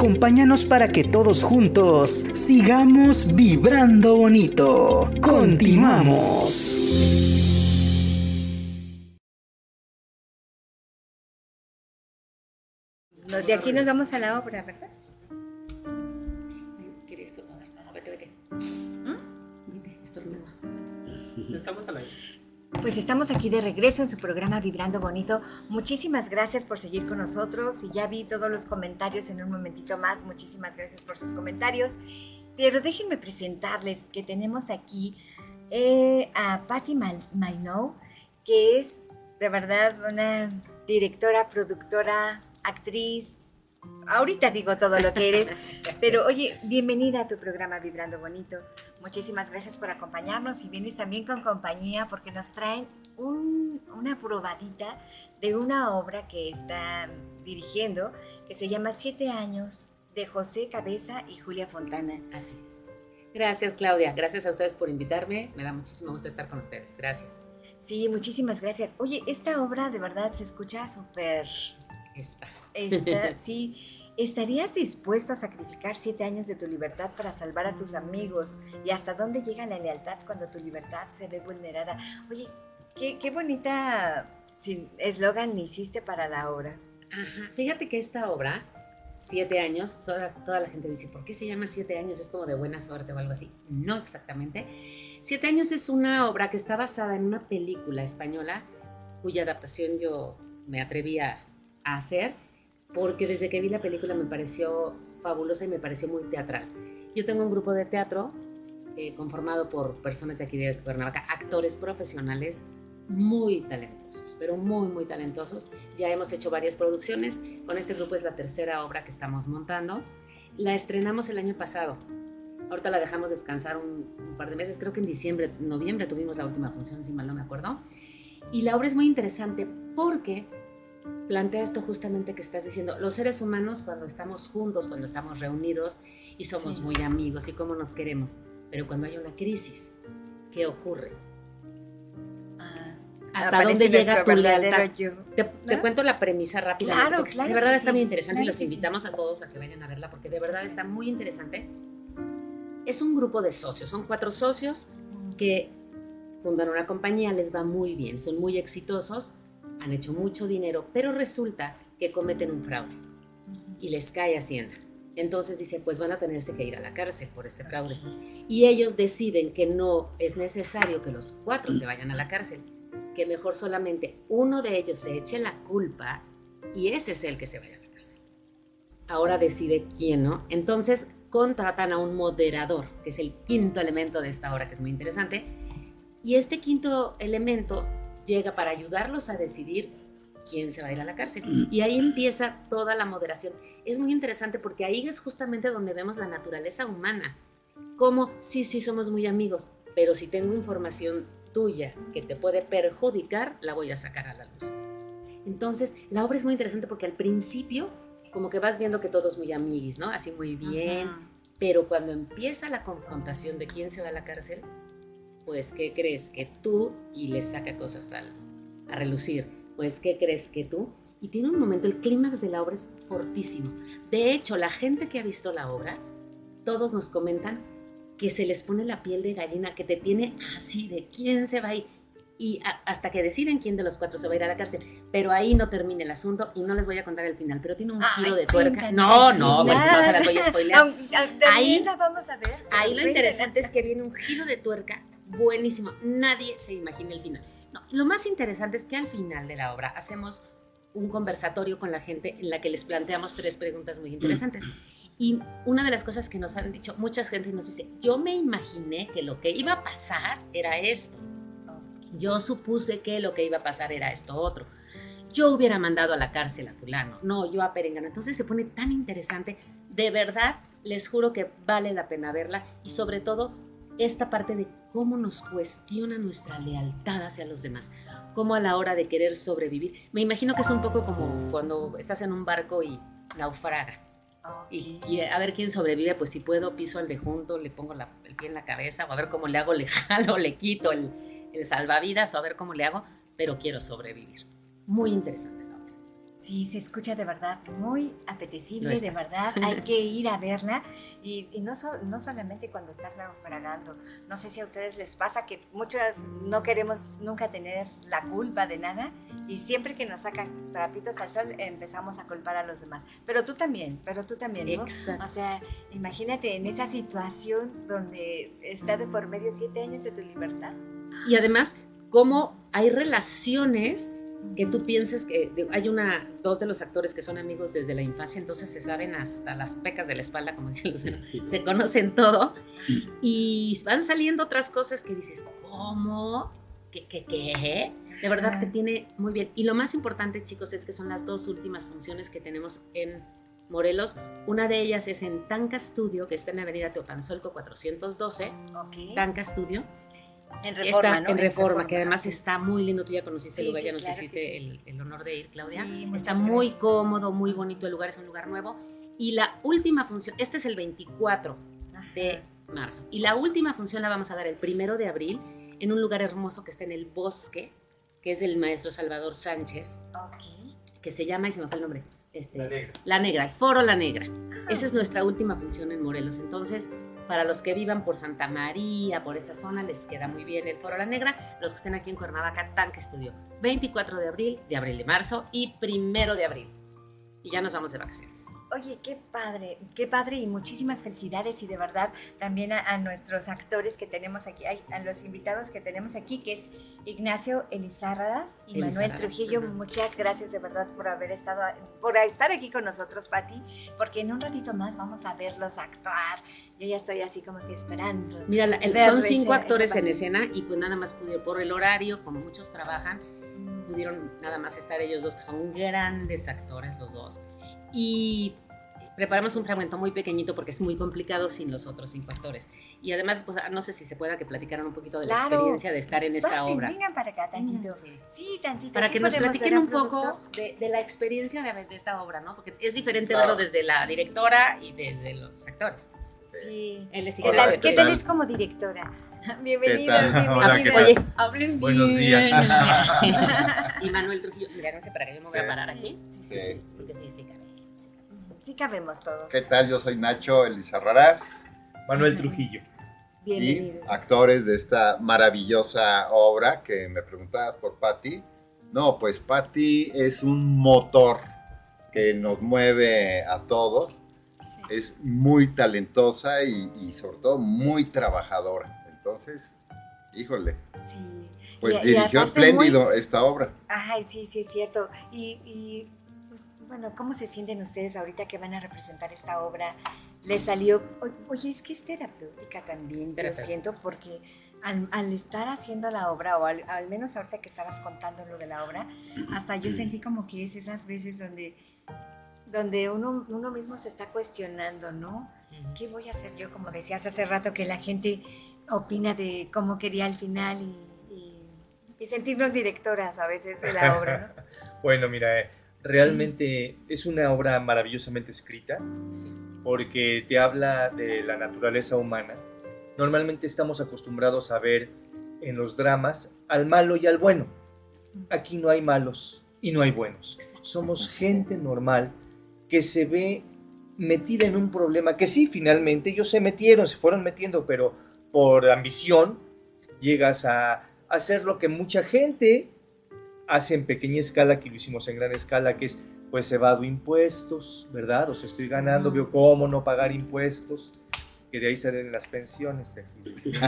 Acompáñanos para que todos juntos sigamos vibrando bonito. Continuamos. De aquí nos vamos a la obra, ¿verdad? ¿Quieres estornudar? No, vete, vete. ¿Mm? ¿Vete, estornuda. Estamos a la vez. Pues estamos aquí de regreso en su programa Vibrando Bonito. Muchísimas gracias por seguir con nosotros y ya vi todos los comentarios en un momentito más. Muchísimas gracias por sus comentarios. Pero déjenme presentarles que tenemos aquí eh, a Patty Mainow, que es de verdad una directora, productora, actriz. Ahorita digo todo lo que eres, <laughs> pero oye, bienvenida a tu programa Vibrando Bonito. Muchísimas gracias por acompañarnos y vienes también con compañía porque nos traen un- una probadita de una obra que está dirigiendo que se llama Siete años de José Cabeza y Julia Fontana. Así es. Gracias, Claudia. Gracias a ustedes por invitarme. Me da muchísimo gusto estar con ustedes. Gracias. Sí, muchísimas gracias. Oye, esta obra de verdad se escucha súper... Esta. Esta, <laughs> sí. ¿Estarías dispuesto a sacrificar siete años de tu libertad para salvar a tus amigos? ¿Y hasta dónde llega la lealtad cuando tu libertad se ve vulnerada? Oye, qué, qué bonita eslogan hiciste para la obra. Ajá. Fíjate que esta obra, siete años, toda, toda la gente dice, ¿por qué se llama siete años? Es como de buena suerte o algo así. No exactamente. Siete años es una obra que está basada en una película española cuya adaptación yo me atreví a, a hacer porque desde que vi la película me pareció fabulosa y me pareció muy teatral. Yo tengo un grupo de teatro eh, conformado por personas de aquí de Cuernavaca, actores profesionales muy talentosos, pero muy, muy talentosos. Ya hemos hecho varias producciones. Con este grupo es la tercera obra que estamos montando. La estrenamos el año pasado. Ahorita la dejamos descansar un, un par de meses. Creo que en diciembre, noviembre tuvimos la última función, si mal no me acuerdo. Y la obra es muy interesante porque plantea esto justamente que estás diciendo. Los seres humanos cuando estamos juntos, cuando estamos reunidos y somos Sí. muy amigos y cómo nos queremos. Pero cuando hay una crisis, ¿qué ocurre? ¿Hasta Aparece dónde llega tu lealtad? yo. Te, te ¿No? cuento la premisa rápidamente. Claro, claro de verdad está sí, muy interesante claro y los que sí. invitamos a todos a que vayan a verla porque de verdad está muy interesante. Es un grupo de socios, son cuatro socios que fundan una compañía, les va muy bien, son muy exitosos, han hecho mucho dinero, pero resulta que cometen un fraude y les cae Hacienda. Entonces dice, pues van a tenerse que ir a la cárcel por este fraude. Y ellos deciden que no es necesario que los cuatro se vayan a la cárcel, que mejor solamente uno de ellos se eche la culpa y ese es el que se vaya a la cárcel. Ahora decide quién, ¿no? Entonces contratan a un moderador, que es el quinto elemento de esta obra, que es muy interesante. Y este quinto elemento llega para ayudarlos a decidir quién se va a ir a la cárcel. Y ahí empieza toda la moderación. Es muy interesante porque ahí es justamente donde vemos la naturaleza humana. Como, sí, sí, somos muy amigos, pero si tengo información tuya que te puede perjudicar, la voy a sacar a la luz. Entonces, la obra es muy interesante porque al principio, como que vas viendo que todos muy amiguis, ¿no? Así muy bien, Ajá. pero cuando empieza la confrontación de quién se va a la cárcel, pues, ¿qué crees que tú? Y le saca cosas al, a relucir. Pues, ¿qué crees que tú? Y tiene un momento, el clímax de la obra es fortísimo. De hecho, la gente que ha visto la obra, todos nos comentan que se les pone la piel de gallina, que te tiene así de quién se va a ir. Y a- hasta que deciden quién de los cuatro se va a ir a la cárcel. Pero ahí no termina el asunto y no les voy a contar el final, pero tiene un Ay, giro de tuerca. No, no, pues no se las voy a spoilear. Ahí- la vamos a ver. Ahí lo interesante es que viene un giro de tuerca buenísimo. Nadie se imagina el final. No, lo más interesante es que al final de la obra hacemos un conversatorio con la gente en la que les planteamos tres preguntas muy interesantes. Y una de las cosas que nos han dicho, mucha gente nos dice, yo me imaginé que lo que iba a pasar era esto. Yo supuse que lo que iba a pasar era esto otro. Yo hubiera mandado a la cárcel a fulano, no, yo a Perengana. Entonces se pone tan interesante. De verdad, les juro que vale la pena verla y sobre todo esta parte de cómo nos cuestiona nuestra lealtad hacia los demás, cómo a la hora de querer sobrevivir. Me imagino que es un poco como cuando estás en un barco y naufraga y a ver quién sobrevive, pues si puedo piso al de junto, le pongo la- el pie en la cabeza o a ver cómo le hago, le <laughs> jalo, le quito el, el salvavidas o a ver cómo le hago, pero quiero sobrevivir. Muy interesante. Sí, se escucha de verdad muy apetecible, de verdad. Hay que ir a verla y, y no, so- no solamente cuando estás naufragando. No sé si a ustedes les pasa que muchas no queremos nunca tener la culpa de nada y siempre que nos sacan trapitos al sol empezamos a culpar a los demás. Pero tú también, pero tú también, ¿no? Exacto. O sea, imagínate en esa situación donde está de por medio siete años de tu libertad. Y además, cómo hay relaciones que tú pienses que hay una, dos de los actores que son amigos desde la infancia, entonces se saben hasta las pecas de la espalda, como dice Lucero, se conocen todo y van saliendo otras cosas que dices, ¿cómo? ¿Qué, qué, qué? De verdad que tiene muy bien. Y lo más importante, chicos, es que son las dos últimas funciones que tenemos en Morelos. Una de ellas es en Tanca Studio, que está en Avenida Teopanzolco 412, Ok. Tanca Studio. En reforma, Está ¿no? en reforma, que además está muy lindo. Tú ya conociste el Sí, lugar, sí, ya nos claro hiciste sí. el, el honor de ir, Claudia. Está muy gracias. cómodo, muy bonito el lugar, es un lugar nuevo. Y la última función, este es el 24 de marzo. Y la última función la vamos a dar el primero de abril en un lugar hermoso que está en el bosque, que es del maestro Salvador Sánchez, Ok. que se llama, y se me fue el nombre, este, La negra. La Negra, el Foro La Negra. Esa es nuestra última función en Morelos. Entonces, para los que vivan por Santa María, por esa zona, les queda muy bien el Foro La Negra. Los que estén aquí en Cuernavaca, Tanque Estudio. 24 de abril, de abril de marzo y primero de abril. Y ya nos vamos de vacaciones. Oye, qué padre, qué padre y muchísimas felicidades y de verdad también a, a nuestros actores que tenemos aquí, ay, a los invitados que tenemos aquí, que es Ignacio Elizárraras y Manuel Trujillo. ajá. Muchas gracias de verdad por haber estado, por estar aquí con nosotros, Patti, porque en un ratito más vamos a verlos actuar. Yo ya estoy así como que esperando. Mira, la- el- son ese- cinco esa actores en pasión. escena y pues nada más pudieron, por el horario, como muchos trabajan, pudieron nada más estar ellos dos, que son grandes actores los dos. Y preparamos un fragmento muy pequeñito porque es muy complicado sin los otros cinco actores. Y además, pues no sé si se pueda que platicaran un poquito de la Claro. experiencia de estar en esta Pasen, obra. vengan para acá tantito. Sí. Sí, tantito. Para sí que nos platiquen un poco de, de la experiencia de, de esta obra, ¿no? Porque es diferente Claro. verlo desde la directora y desde los actores. Sí. Él es ¿Qué tal, ¿qué ¿qué tal tal? es como directora? <laughs> Tal? sí, Hola, ¿qué bienvenida. tal? Oye, <laughs> hablen Buenos días. <laughs> y Manuel Trujillo, mira, no sé para qué yo me voy a parar Sí, aquí. sí, sí, Sí. sí. Porque sí, sí cabe. Sí cabe. Sí cabemos todos. ¿Qué tal? Yo soy Nacho Elizarrarás Manuel Trujillo. y Bienvenidos. actores de esta maravillosa obra que me preguntabas por Patti. No, pues Patti es un motor que nos mueve a todos. Sí. Es muy talentosa y, y sobre todo muy trabajadora. Entonces, híjole, Sí. pues Y- y dirigió muy- espléndido esta obra. Ay, sí, sí, es cierto. Y, y, bueno, ¿cómo se sienten ustedes ahorita que van a representar esta obra? ¿Les salió? Oye, es que es terapéutica también, yo Terapéutica. siento, porque al, al estar haciendo la obra, o al, al menos ahorita que estabas contando lo de la obra, <clears throat> hasta yo sentí como que es esas veces donde, donde uno, uno mismo se está cuestionando, ¿no? ¿Qué voy a hacer yo? Como decías hace rato, que la gente opina de cómo quería al final y, y- y sentirnos directoras a veces de la obra, ¿no? <laughs> Bueno, mira, eh, realmente es una obra maravillosamente escrita Sí. porque te habla de la naturaleza humana. Normalmente estamos acostumbrados a ver en los dramas al malo y al bueno. Aquí no hay malos y no hay buenos. Somos gente normal que se ve metida en un problema que sí, finalmente ellos se metieron, se fueron metiendo, pero por ambición llegas a hacer lo que mucha gente hace en pequeña escala, que lo hicimos en gran escala, que es pues evado impuestos, ¿verdad? O sea, estoy ganando, veo cómo no pagar impuestos, que de ahí salen las pensiones. de- <laughs>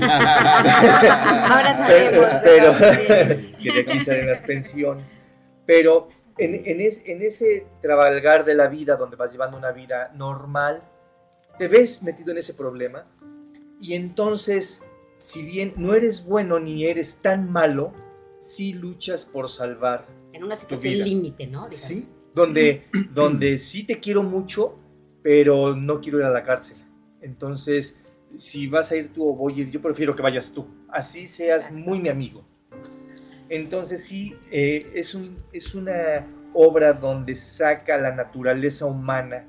Ahora sabemos, pero. Sí. <laughs> que de aquí salen las pensiones. Pero en, en es- en ese trabajar de la vida, donde vas llevando una vida normal, te ves metido en ese problema y entonces, si bien no eres bueno ni eres tan malo, sí luchas por salvar En una situación límite, ¿no? Digamos. Sí, donde, <clears throat> donde sí te quiero mucho, pero no quiero ir a la cárcel. Entonces, si vas a ir tú o voy a ir, yo prefiero que vayas tú. Así seas Exacto. muy mi amigo. Entonces, sí, eh, es, un, es una obra donde saca la naturaleza humana,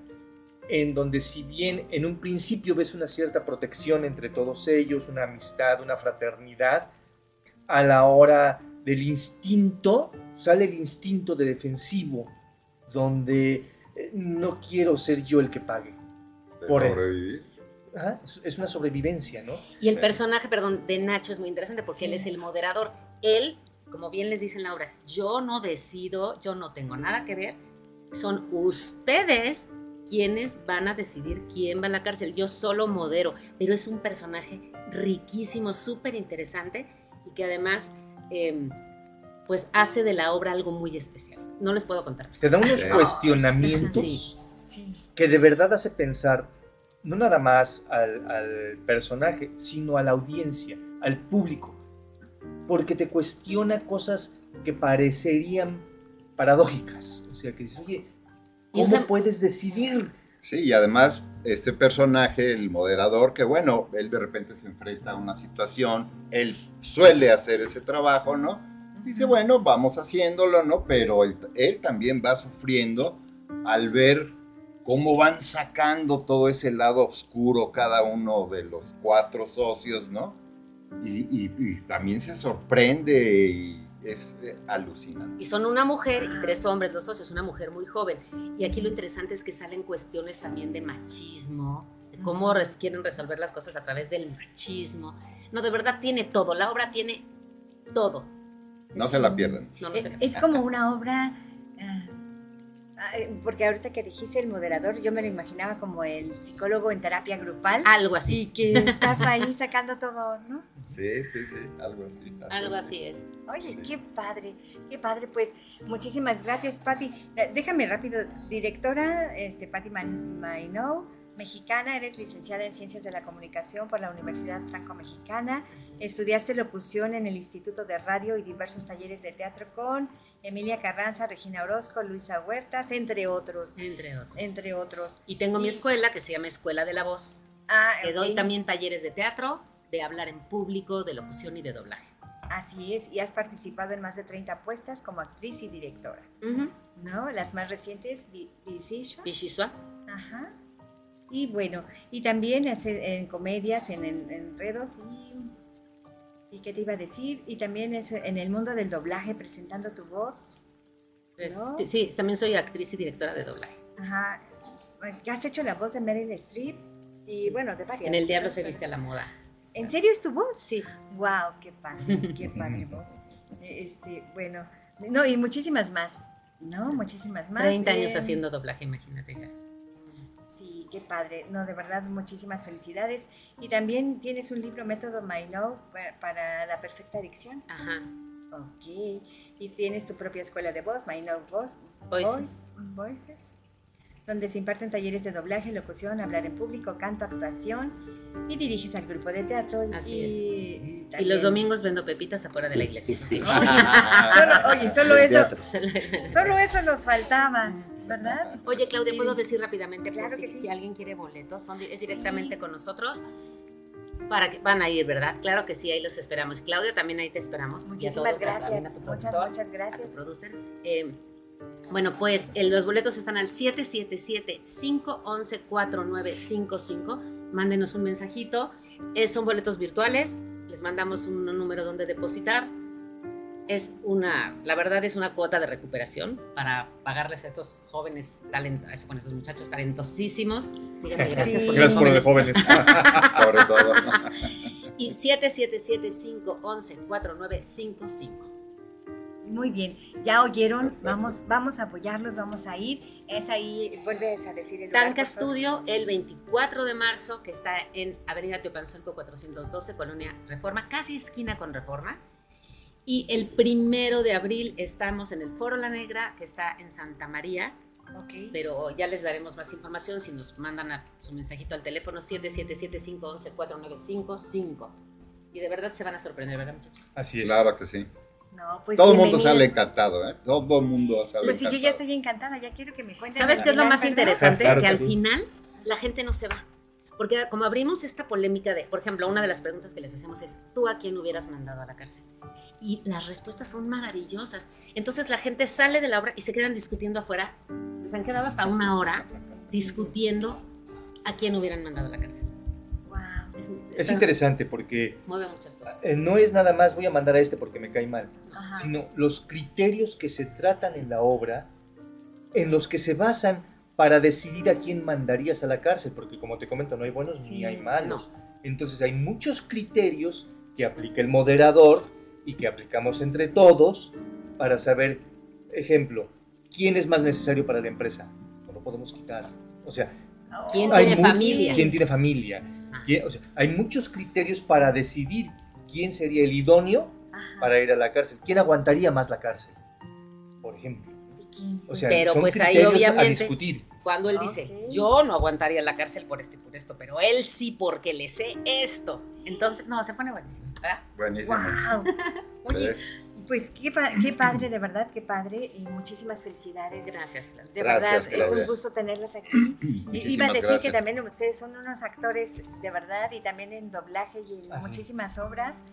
en donde si bien en un principio ves una cierta protección entre todos ellos, una amistad, una fraternidad, a la hora del instinto, sale el instinto de defensivo, donde eh, no quiero ser yo el que pague. De Por él. sobrevivir. Ajá, es- una sobrevivencia, ¿no? Y el Sí. personaje, perdón, de Nacho es muy interesante porque él Sí. es el moderador. Él, como bien les dice en la obra, yo no decido, yo no tengo nada que ver. Son ustedes quienes van a decidir quién va a la cárcel. Yo solo modero, pero es un personaje riquísimo, súper interesante y que además, eh, pues hace de la obra algo muy especial. No les puedo contar más. Te da unos cuestionamientos Sí. Que de verdad hace pensar no nada más al, al personaje, sino a la audiencia, al público, porque te cuestiona cosas que parecerían paradójicas. O sea, que dices, oye, Y ¿cómo puedes decidir? Sí, y además este personaje, el moderador, que bueno, él de repente se enfrenta a una situación, él suele hacer ese trabajo, ¿no? Dice, bueno, vamos haciéndolo, ¿no? Pero él, él también va sufriendo al ver cómo van sacando todo ese lado oscuro cada uno de los cuatro socios, ¿no? Y, y- y también se sorprende y es eh, alucinante. Y son una mujer y tres hombres, los socios, una mujer muy joven. Y aquí lo interesante es que salen cuestiones también de machismo, de cómo res- quieren resolver las cosas a través del machismo. No, de verdad tiene todo, la obra tiene todo. No se la pierdan. No, no Es, como una obra, ah, ah, eh, porque ahorita que dijiste el moderador, yo me lo imaginaba como el psicólogo en terapia grupal Algo y así, que estás ahí sacando todo, ¿no? Sí, sí, sí, algo así. algo así es. Oye, Sí. qué padre, qué padre, pues muchísimas gracias, Patti. Eh, Déjame rápido, directora, este, Patti Mainou, mexicana, eres licenciada en Ciencias de la Comunicación por la Universidad Franco-Mexicana, estudiaste locución en el Instituto de Radio y diversos talleres de teatro con Emilia Carranza, Regina Orozco, Luisa Huertas, entre otros, Entre otros. entre otros. Y tengo mi escuela que se llama Escuela de la Voz. Ah, Que doy ok. también talleres de teatro, de hablar en público, de locución y de doblaje. Así es, y has participado en más de 30 puestas como actriz y directora. ¿no? Las más recientes, Visisha. Bishisua. Ajá. Y bueno, y también hace en comedias, en, en- enredos y... ¿Y qué te iba a decir? Y también es en el mundo del doblaje presentando tu voz. Pues. Sí, también soy actriz y directora de doblaje. Ajá. Has hecho la voz de Meryl Streep y Sí. bueno, de varias. En El Diablo ¿no? se viste a la moda. ¿En serio es tu voz? Sí. Wow, qué padre, qué padre <laughs> voz. Este, bueno, no, y muchísimas más, ¿no? Muchísimas más. 30 años eh, haciendo doblaje, imagínate ya. Sí, qué padre. No, de verdad, muchísimas felicidades. Y también tienes un libro, Método My Know, pa- para la perfecta adicción. Ajá. Ok. Y tienes tu propia escuela de voz, My Know Voice, Voices. Voice- Voices, donde se imparten talleres de doblaje, locución, hablar en público, canto, actuación, y diriges al grupo de teatro. y- Así es. y, Y los domingos vendo pepitas afuera de la iglesia. <laughs> Solo, oye, solo eso, solo eso nos faltaba, ¿verdad? Oye, Claudia. ¿puedo decir rápidamente por Claro si, que sí. si alguien quiere boletos? Son, es directamente con nosotros. Para que van a ir, ¿verdad? Claro que sí, ahí los esperamos. Claudia, también ahí te esperamos. Y Muchísimas todos, gracias. Muchas, muchas gracias. Eh, bueno, pues los boletos están al 777-511-4955. Mándenos un mensajito. Eh, son boletos virtuales. Les mandamos un número donde depositar. Es una, la verdad es una cuota de recuperación para pagarles a estos jóvenes talentos, bueno, estos muchachos talentosísimos. Díganme gracias Sí. porque Gracias son por lo de jóvenes. jóvenes. <laughs> Sobre todo. Y 777-511-4955. Muy bien, ya oyeron, vamos, vamos a apoyarlos, vamos a ir. Es ahí, vuelves a decir el lugar, Tanca. Estudio el 24 de marzo, que está en Avenida Teopanzolco 412, Colonia Reforma, casi esquina con Reforma. Y el primero de abril estamos en el Foro La Negra, que está en Santa María, Ok. pero ya les daremos más información si nos mandan a su mensajito al teléfono 777-511-4955. Y de verdad se van a sorprender, ¿verdad, muchachos? Así es. Claro que sí. No, pues Todo el mundo sale encantado, ¿eh? Todo el mundo sale Pues sí, yo ya estoy encantada, ya quiero que me cuenten. ¿Sabes qué es lo más interesante? Que al final la gente no se va. Porque como abrimos esta polémica de, por ejemplo, una de las preguntas que les hacemos es, ¿tú a quién hubieras mandado a la cárcel? Y las respuestas son maravillosas. Entonces la gente sale de la obra y se quedan discutiendo afuera. Se han quedado hasta una hora discutiendo a quién hubieran mandado a la cárcel. Es, Es interesante porque Mueve muchas cosas. eh, no es nada más voy a mandar a este porque me cae mal, Ajá. sino los criterios que se tratan en la obra en los que se basan para decidir a quién mandarías a la cárcel, porque como te comento, no hay buenos ni Sí, hay malos. Entonces hay muchos criterios que aplica el moderador y que aplicamos entre todos para saber, ejemplo, quién es más necesario para la empresa. No lo podemos quitar. O sea, ¿Quién tiene familia? ¿Quién tiene familia? Ah. ¿Quién- o sea, hay muchos criterios para decidir quién sería el idóneo Ajá. para ir a la cárcel. ¿Quién aguantaría más la cárcel? Por ejemplo. O sea, Pero, son pues, ahí, criterios a obviamente, discutir. Cuando él dice, Ok. yo no aguantaría la cárcel por esto y por esto, pero él sí porque le sé esto. Entonces, no, se pone buenísimo. ¿verdad? Buenísimo. ¡Wow! <laughs> Oye. Pues qué, pa- qué padre, de verdad, qué padre. Y muchísimas felicidades. Gracias, Claudia. De Gracias, verdad, es un gusto tenerlos aquí. Y Iba a decir que también ustedes son unos actores de verdad y también en doblaje y en Así. muchísimas obras.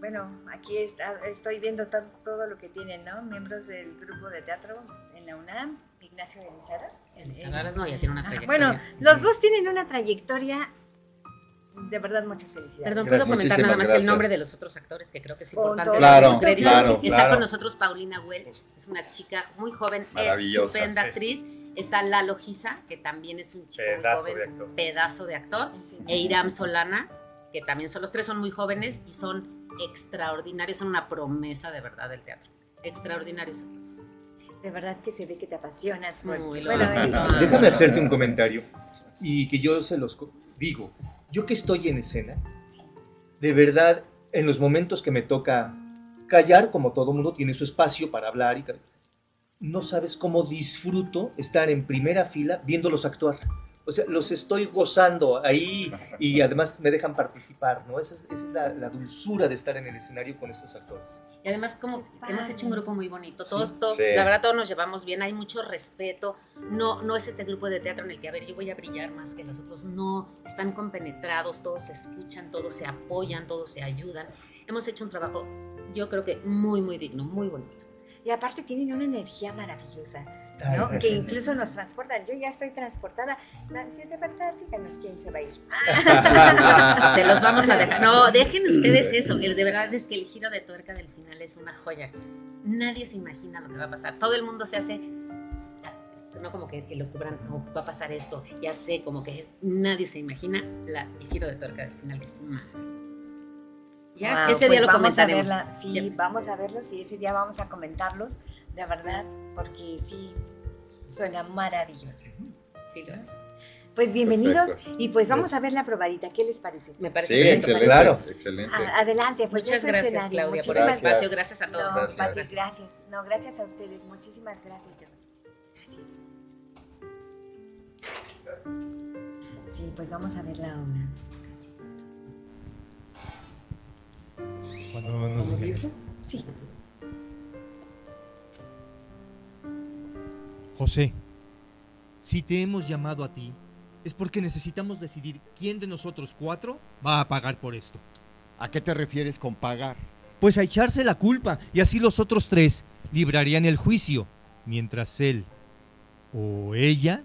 Bueno, aquí está- estoy viendo to- todo lo que tienen, ¿no? Miembros del grupo de teatro en la UNAM, Ignacio de Lizaras. en- en- Ahora no, ya tiene una trayectoria. Bueno, los dos tienen una trayectoria, de verdad, muchas felicidades. Perdón, Gracias. ¿puedo comentar Muchísimas nada más el gracias. nombre de los otros actores que creo que es importante? Claro, crédito? claro, Está claro. con nosotros Paulina Welch, es una chica muy joven, estupenda sí. actriz. Está Lalo Giza, que también es un chico Pedazo muy de joven, actor. pedazo de actor. Serio. E Iram Solana, que también son los tres son muy jóvenes y son extraordinarios, son una promesa de verdad del teatro. Extraordinarios actores. De verdad que se ve que te apasionas. por- Muy bueno, lo- es-. Déjame hacerte un comentario y que yo se los digo. Yo que estoy en escena, de verdad, en los momentos que me toca callar, como todo mundo tiene su espacio para hablar y no sabes cómo disfruto estar en primera fila viéndolos actuar. O sea, los estoy gozando ahí y además me dejan participar, ¿no? Esa es, esa es la, la dulzura de estar en el escenario con estos actores. Y además como hemos hecho un grupo muy bonito, Sí. todos, todos, Sí. la verdad todos nos llevamos bien, hay mucho respeto, no, no es este grupo de teatro en el que, a ver, yo voy a brillar más que los otros, no, están compenetrados, todos se escuchan, todos se apoyan, todos se ayudan. Hemos hecho un trabajo, yo creo que muy, muy digno, muy bonito. Y aparte tienen una energía maravillosa, ¿no? Ay, que incluso nos transportan. Yo ya estoy transportada. Nancy, de verdad, díganos quién se va a ir. <laughs> Se los vamos a dejar. No, dejen ustedes eso. El de verdad es que el giro de tuerca del final es una joya. Nadie se imagina lo que va a pasar. Todo el mundo se hace. No como que, que lo cubran, no, va a pasar esto, ya sé, como que nadie se imagina la, el giro de tuerca del final, que es maravilloso. Ya, Wow, ese pues día lo vamos a comentaremos. verla, sí, Ya. vamos a verlos y ese día vamos a comentarlos, de verdad, porque sí, suena maravillosa. Sí, lo es. Pues bienvenidos Perfecto. y pues vamos a ver la probadita, ¿qué les parece? Me parece Sí, bien, excelente. Claro. Excelente. A- adelante, pues Muchas gracias, escenario. Claudia, por el Gracias. espacio. Gracias a No, todos. Gracias. Pati, gracias. No, gracias a ustedes. Muchísimas gracias. Gracias. Sí, pues vamos a ver la obra. Cuando nos. Sí. José, si te hemos llamado a ti, es porque necesitamos decidir quién de nosotros cuatro va a pagar por esto. ¿A qué te refieres con pagar? Pues a echarse la culpa, y así los otros tres librarían el juicio, mientras él o ella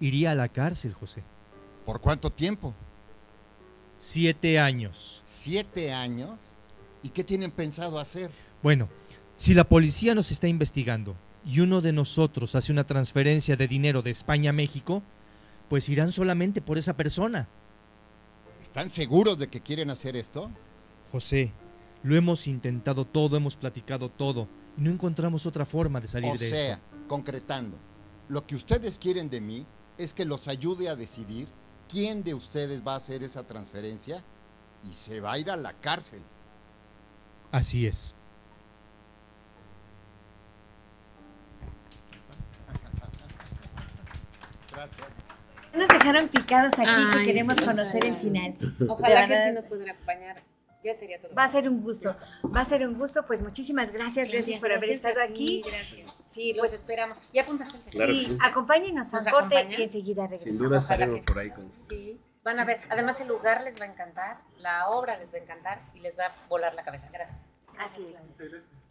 iría a la cárcel, José. ¿Por cuánto tiempo? Siete años. ¿Siete años? ¿Y qué tienen pensado hacer? Bueno, si la policía nos está investigando y uno de nosotros hace una transferencia de dinero de España a México, pues irán solamente por esa persona. ¿Están seguros de que quieren hacer esto? José, lo hemos intentado todo, hemos platicado todo y no encontramos otra forma de salir o de sea, esto. concretando, lo que ustedes quieren de mí es que los ayude a decidir quién de ustedes va a hacer esa transferencia y se va a ir a la cárcel. Así es. Gracias. Nos dejaron picados aquí que Ay, queremos sí, conocer el ojalá. final. Ojalá que sí nos pudieran acompañar. Ya sería todo. Va a ser un gusto. Va a ser un gusto. Pues muchísimas gracias. Gracias por haber estado aquí. Gracias. Sí, Los pues esperamos. Ya apuntaste. el Claro que sí, sí. acompáñenos a ¿Nos un corte y enseguida Sin regresamos. duda Ojalá estaremos que- por ahí con. Sí, van a ver. Además, el lugar les va a encantar, la obra les va a encantar y les va a volar la cabeza. Gracias. Así es.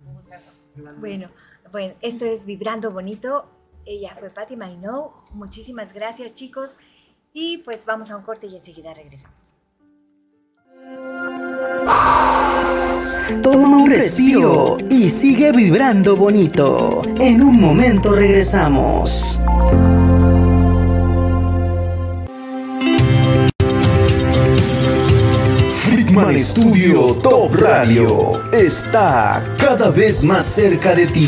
Un gustazo. Bueno, bueno, esto es Vibrando Bonito. Ella fue Patty Mainou. Muchísimas gracias, chicos. Y pues vamos a un corte y enseguida regresamos. Toma un respiro y sigue vibrando bonito. En un momento regresamos. Friedman Studio Top Radio está cada vez más cerca de ti.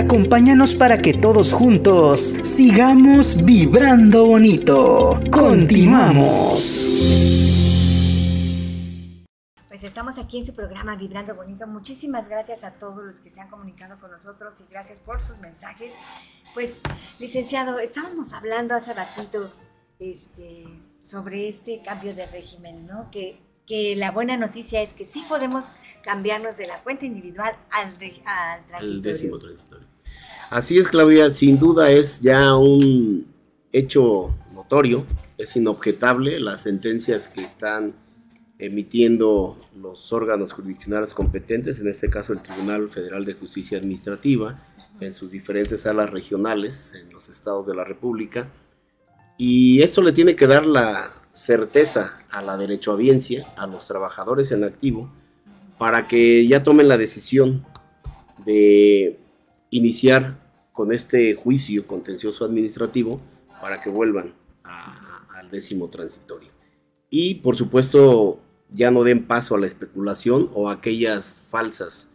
Acompáñanos para que todos juntos sigamos vibrando bonito. Continuamos. Pues estamos aquí en su programa Vibrando Bonito. Muchísimas gracias a todos los que se han comunicado con nosotros y gracias por sus mensajes. Pues, licenciado, estábamos hablando hace ratito este, sobre este cambio de régimen, ¿no? Que, que la buena noticia es que sí podemos cambiarnos de la cuenta individual al, al transitorio. El décimo transitorio. Así es, Claudia, sin duda es ya un hecho notorio, es inobjetable las sentencias que están emitiendo los órganos jurisdiccionales competentes, en este caso el Tribunal Federal de Justicia Administrativa, en sus diferentes salas regionales en los estados de la República. Y esto le tiene que dar la certeza a la derechohabiencia, a los trabajadores en activo, para que ya tomen la decisión de iniciar con este juicio contencioso administrativo para que vuelvan al décimo transitorio. Y por supuesto ya no den paso a la especulación o a aquellas falsas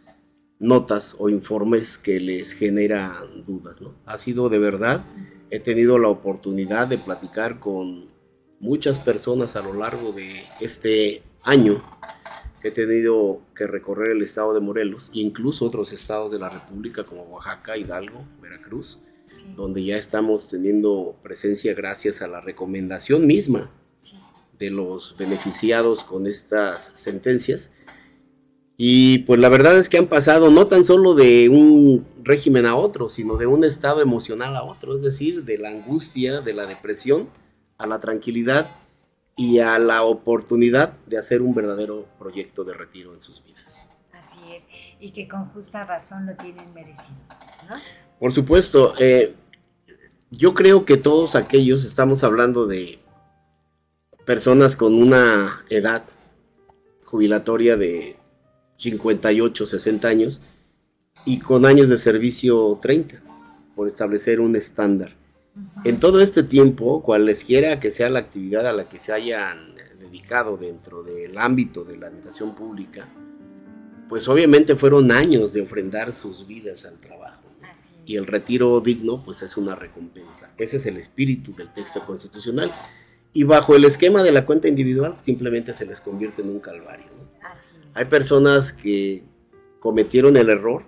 notas o informes que les generan dudas. ¿no? Ha sido de verdad, he tenido la oportunidad de platicar con muchas personas a lo largo de este año he tenido que recorrer el estado de Morelos e incluso otros estados de la República como Oaxaca, Hidalgo, Veracruz, donde ya estamos teniendo presencia gracias a la recomendación misma de los beneficiados con estas sentencias. Y pues la verdad es que han pasado no tan solo de un régimen a otro, sino de un estado emocional a otro, es decir, de la angustia, de la depresión, a la tranquilidad y a la oportunidad de hacer un verdadero proyecto de retiro en sus vidas. Así es, y que con justa razón lo tienen merecido. ¿no? Por supuesto, eh, yo creo que todos aquellos, estamos hablando de personas con una edad jubilatoria de 58, 60 años y con años de servicio 30, por establecer un estándar. En todo este tiempo, cualesquiera que sea la actividad a la que se hayan dedicado dentro del ámbito de la administración pública, pues obviamente fueron años de ofrendar sus vidas al trabajo. Y el retiro digno, pues es una recompensa. Ese es el espíritu del texto constitucional y bajo el esquema de la cuenta individual simplemente se les convierte en un calvario. Hay personas que cometieron el error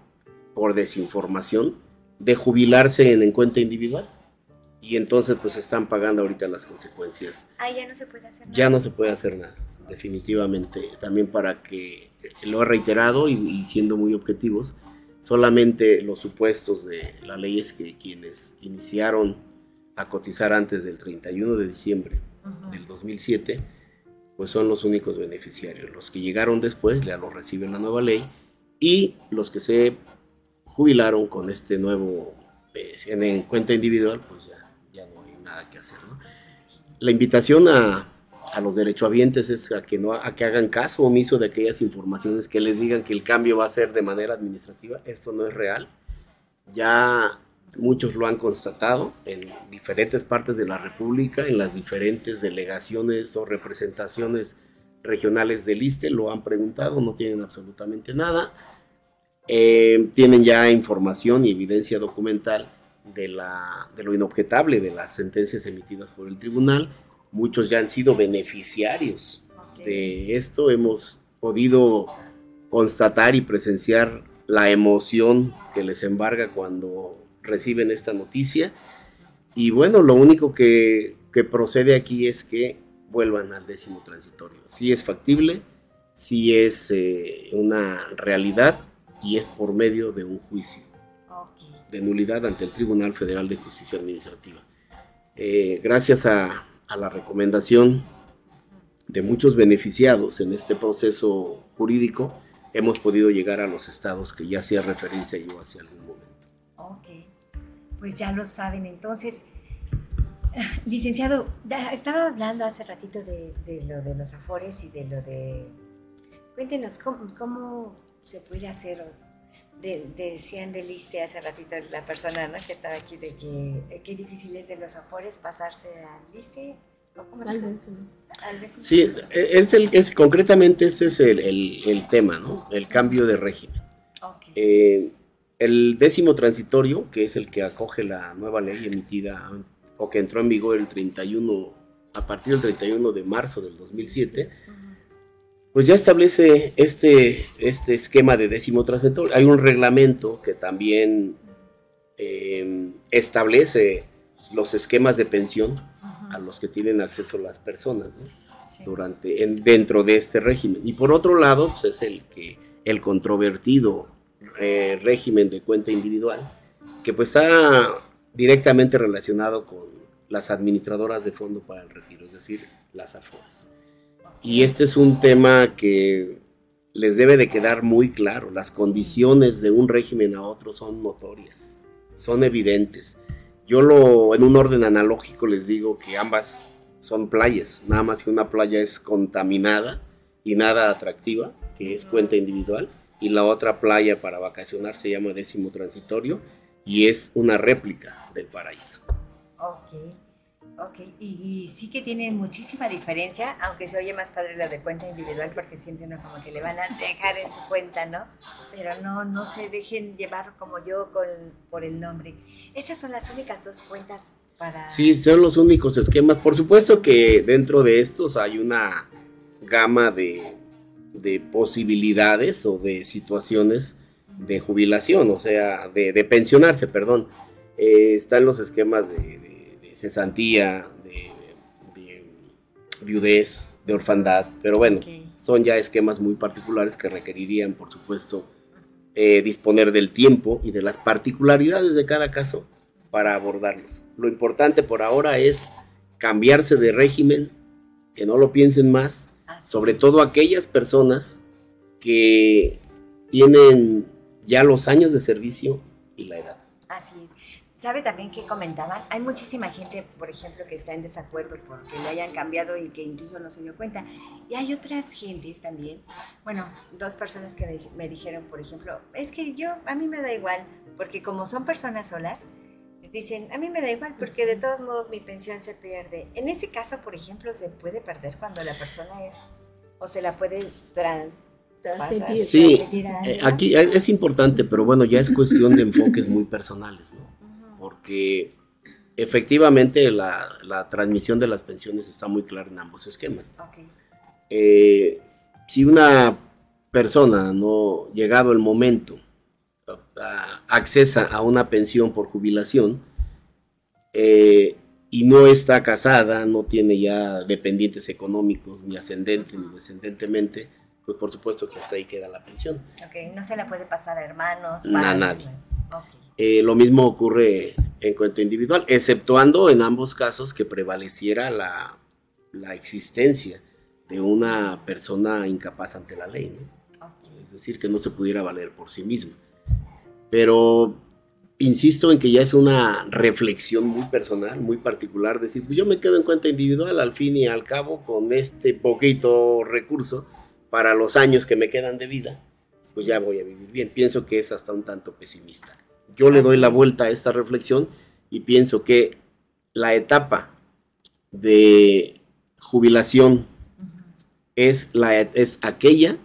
por desinformación de jubilarse en, cuenta individual y entonces pues están pagando ahorita las consecuencias. Ah, ya no se puede hacer nada. Ya no se puede hacer nada, definitivamente. También para que, lo he reiterado y, y siendo muy objetivos, solamente los supuestos de la ley es que quienes iniciaron a cotizar antes del 31 de diciembre del 2007, pues son los únicos beneficiarios. Los que llegaron después ya lo reciben la nueva ley y los que se jubilaron con este nuevo eh, en cuenta individual, pues ya, no nada que hacer. La invitación a, a los derechohabientes es a que, no, a que hagan caso omiso de aquellas informaciones que les digan que el cambio va a ser de manera administrativa. Esto no es real. Ya muchos lo han constatado en diferentes partes de la República, en las diferentes delegaciones o representaciones regionales del ISTE, lo han preguntado, no tienen absolutamente nada. Eh, tienen ya información y evidencia documental de, la, de lo inobjetable de las sentencias emitidas por el tribunal. Muchos ya han sido beneficiarios de esto. Hemos podido constatar y presenciar la emoción que les embarga cuando reciben esta noticia. Y bueno, lo único que, que procede aquí es que vuelvan al décimo transitorio. Si es factible, si es eh, una realidad y es por medio de un juicio de nulidad ante el Tribunal Federal de Justicia Administrativa. Eh, gracias a, a, la recomendación de muchos beneficiados en este proceso jurídico, hemos podido llegar a los estados que ya hacía referencia yo hace algún momento. Ok, pues ya lo saben entonces. <sighs> Licenciado, estaba hablando hace ratito de, de, lo de los afores y de lo de... Cuéntenos, ¿cómo, cómo se puede hacer de, decían del ISTE hace ratito la persona ¿no? que estaba aquí, de que eh, qué difícil es de los afores pasarse al ISTE. Al Sí, es el, es, concretamente ese es el, el, el, tema, ¿no? El cambio de régimen. Okay. Eh, el décimo transitorio, que es el que acoge la nueva ley emitida o que entró en vigor el 31, a partir del 31 de marzo del 2007, pues ya establece este, este esquema de décimo transitorio. Hay un reglamento que también eh, establece los esquemas de pensión a los que tienen acceso las personas ¿no? sí. durante, en, dentro de este régimen. Y por otro lado, pues es el, que, el controvertido eh, régimen de cuenta individual, que pues está directamente relacionado con las administradoras de fondo para el retiro, es decir, las AFORES. Y este es un tema que les debe de quedar muy claro. Las condiciones de un régimen a otro son notorias, son evidentes. Yo lo, en un orden analógico les digo que ambas son playas, nada más que una playa es contaminada y nada atractiva, que es cuenta individual, y la otra playa para vacacionar se llama décimo transitorio y es una réplica del paraíso. Ok. Ok, y, sí que tiene muchísima diferencia, aunque se oye más padre lo de cuenta individual porque siente uno como que le van a dejar en su cuenta, ¿no? Pero no, no se dejen llevar como yo con, por el nombre. Esas son las únicas dos cuentas para... Sí, son los únicos esquemas. Por supuesto que dentro de estos hay una gama de, de posibilidades o de situaciones de jubilación, o sea, de, pensionarse, perdón. Eh, están los esquemas de cesantía, de, de, viudez, de orfandad, pero bueno, okay. son ya esquemas muy particulares que requerirían, por supuesto, eh, disponer del tiempo y de las particularidades de cada caso para abordarlos. Lo importante por ahora es cambiarse de régimen, que no lo piensen más, Así sobre es. todo aquellas personas que tienen ya los años de servicio y la edad. Así es. ¿Sabe también que comentaban? Hay muchísima gente, por ejemplo, que está en desacuerdo porque le hayan cambiado y que incluso no se dio cuenta. Y hay otras gentes también, bueno, dos personas que me dijeron, por ejemplo, es que yo, a mí me da igual, porque como son personas solas, dicen, a mí me da igual porque de todos modos mi pensión se pierde. En ese caso, por ejemplo, se puede perder cuando la persona es, o se la puede trans, Sí, eh, aquí es importante, pero bueno, ya es cuestión de enfoques muy personales, ¿no? Porque efectivamente la, la, transmisión de las pensiones está muy clara en ambos esquemas. Okay. Eh, si una persona no llegado el momento accesa a una pensión por jubilación eh, y no está casada, no tiene ya dependientes económicos ni ascendente ni descendentemente, pues por supuesto que hasta ahí queda la pensión. Okay. No se la puede pasar a hermanos. A nadie. Okay. Eh, lo mismo ocurre en cuenta individual, exceptuando en ambos casos que prevaleciera la, la existencia de una persona incapaz ante la ley, ¿no? okay. es decir, que no se pudiera valer por sí misma. Pero insisto en que ya es una reflexión muy personal, muy particular, decir, pues yo me quedo en cuenta individual al fin y al cabo con este poquito recurso para los años que me quedan de vida, pues ya voy a vivir bien. Pienso que es hasta un tanto pesimista. Yo le doy la vuelta a esta reflexión y pienso que la etapa de jubilación es, la, es aquella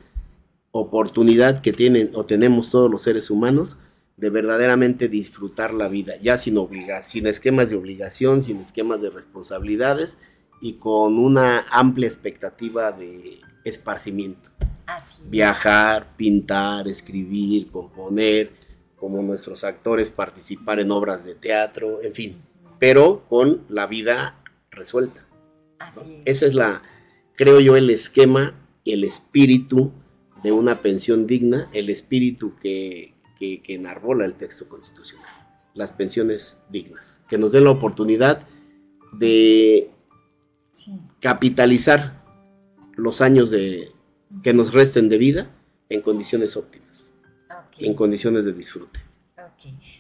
oportunidad que tienen o tenemos todos los seres humanos de verdaderamente disfrutar la vida, ya sin sin esquemas de obligación, sin esquemas de responsabilidades y con una amplia expectativa de esparcimiento. Viajar, pintar, escribir, componer, como nuestros actores participar en obras de teatro, en fin, pero con la vida resuelta. Ese es la, creo yo, el esquema, el espíritu de una pensión digna, el espíritu que, que, enarbola el texto constitucional. Las pensiones dignas, que nos den la oportunidad de capitalizar los años de, que nos resten de vida en condiciones óptimas, en condiciones de disfrute.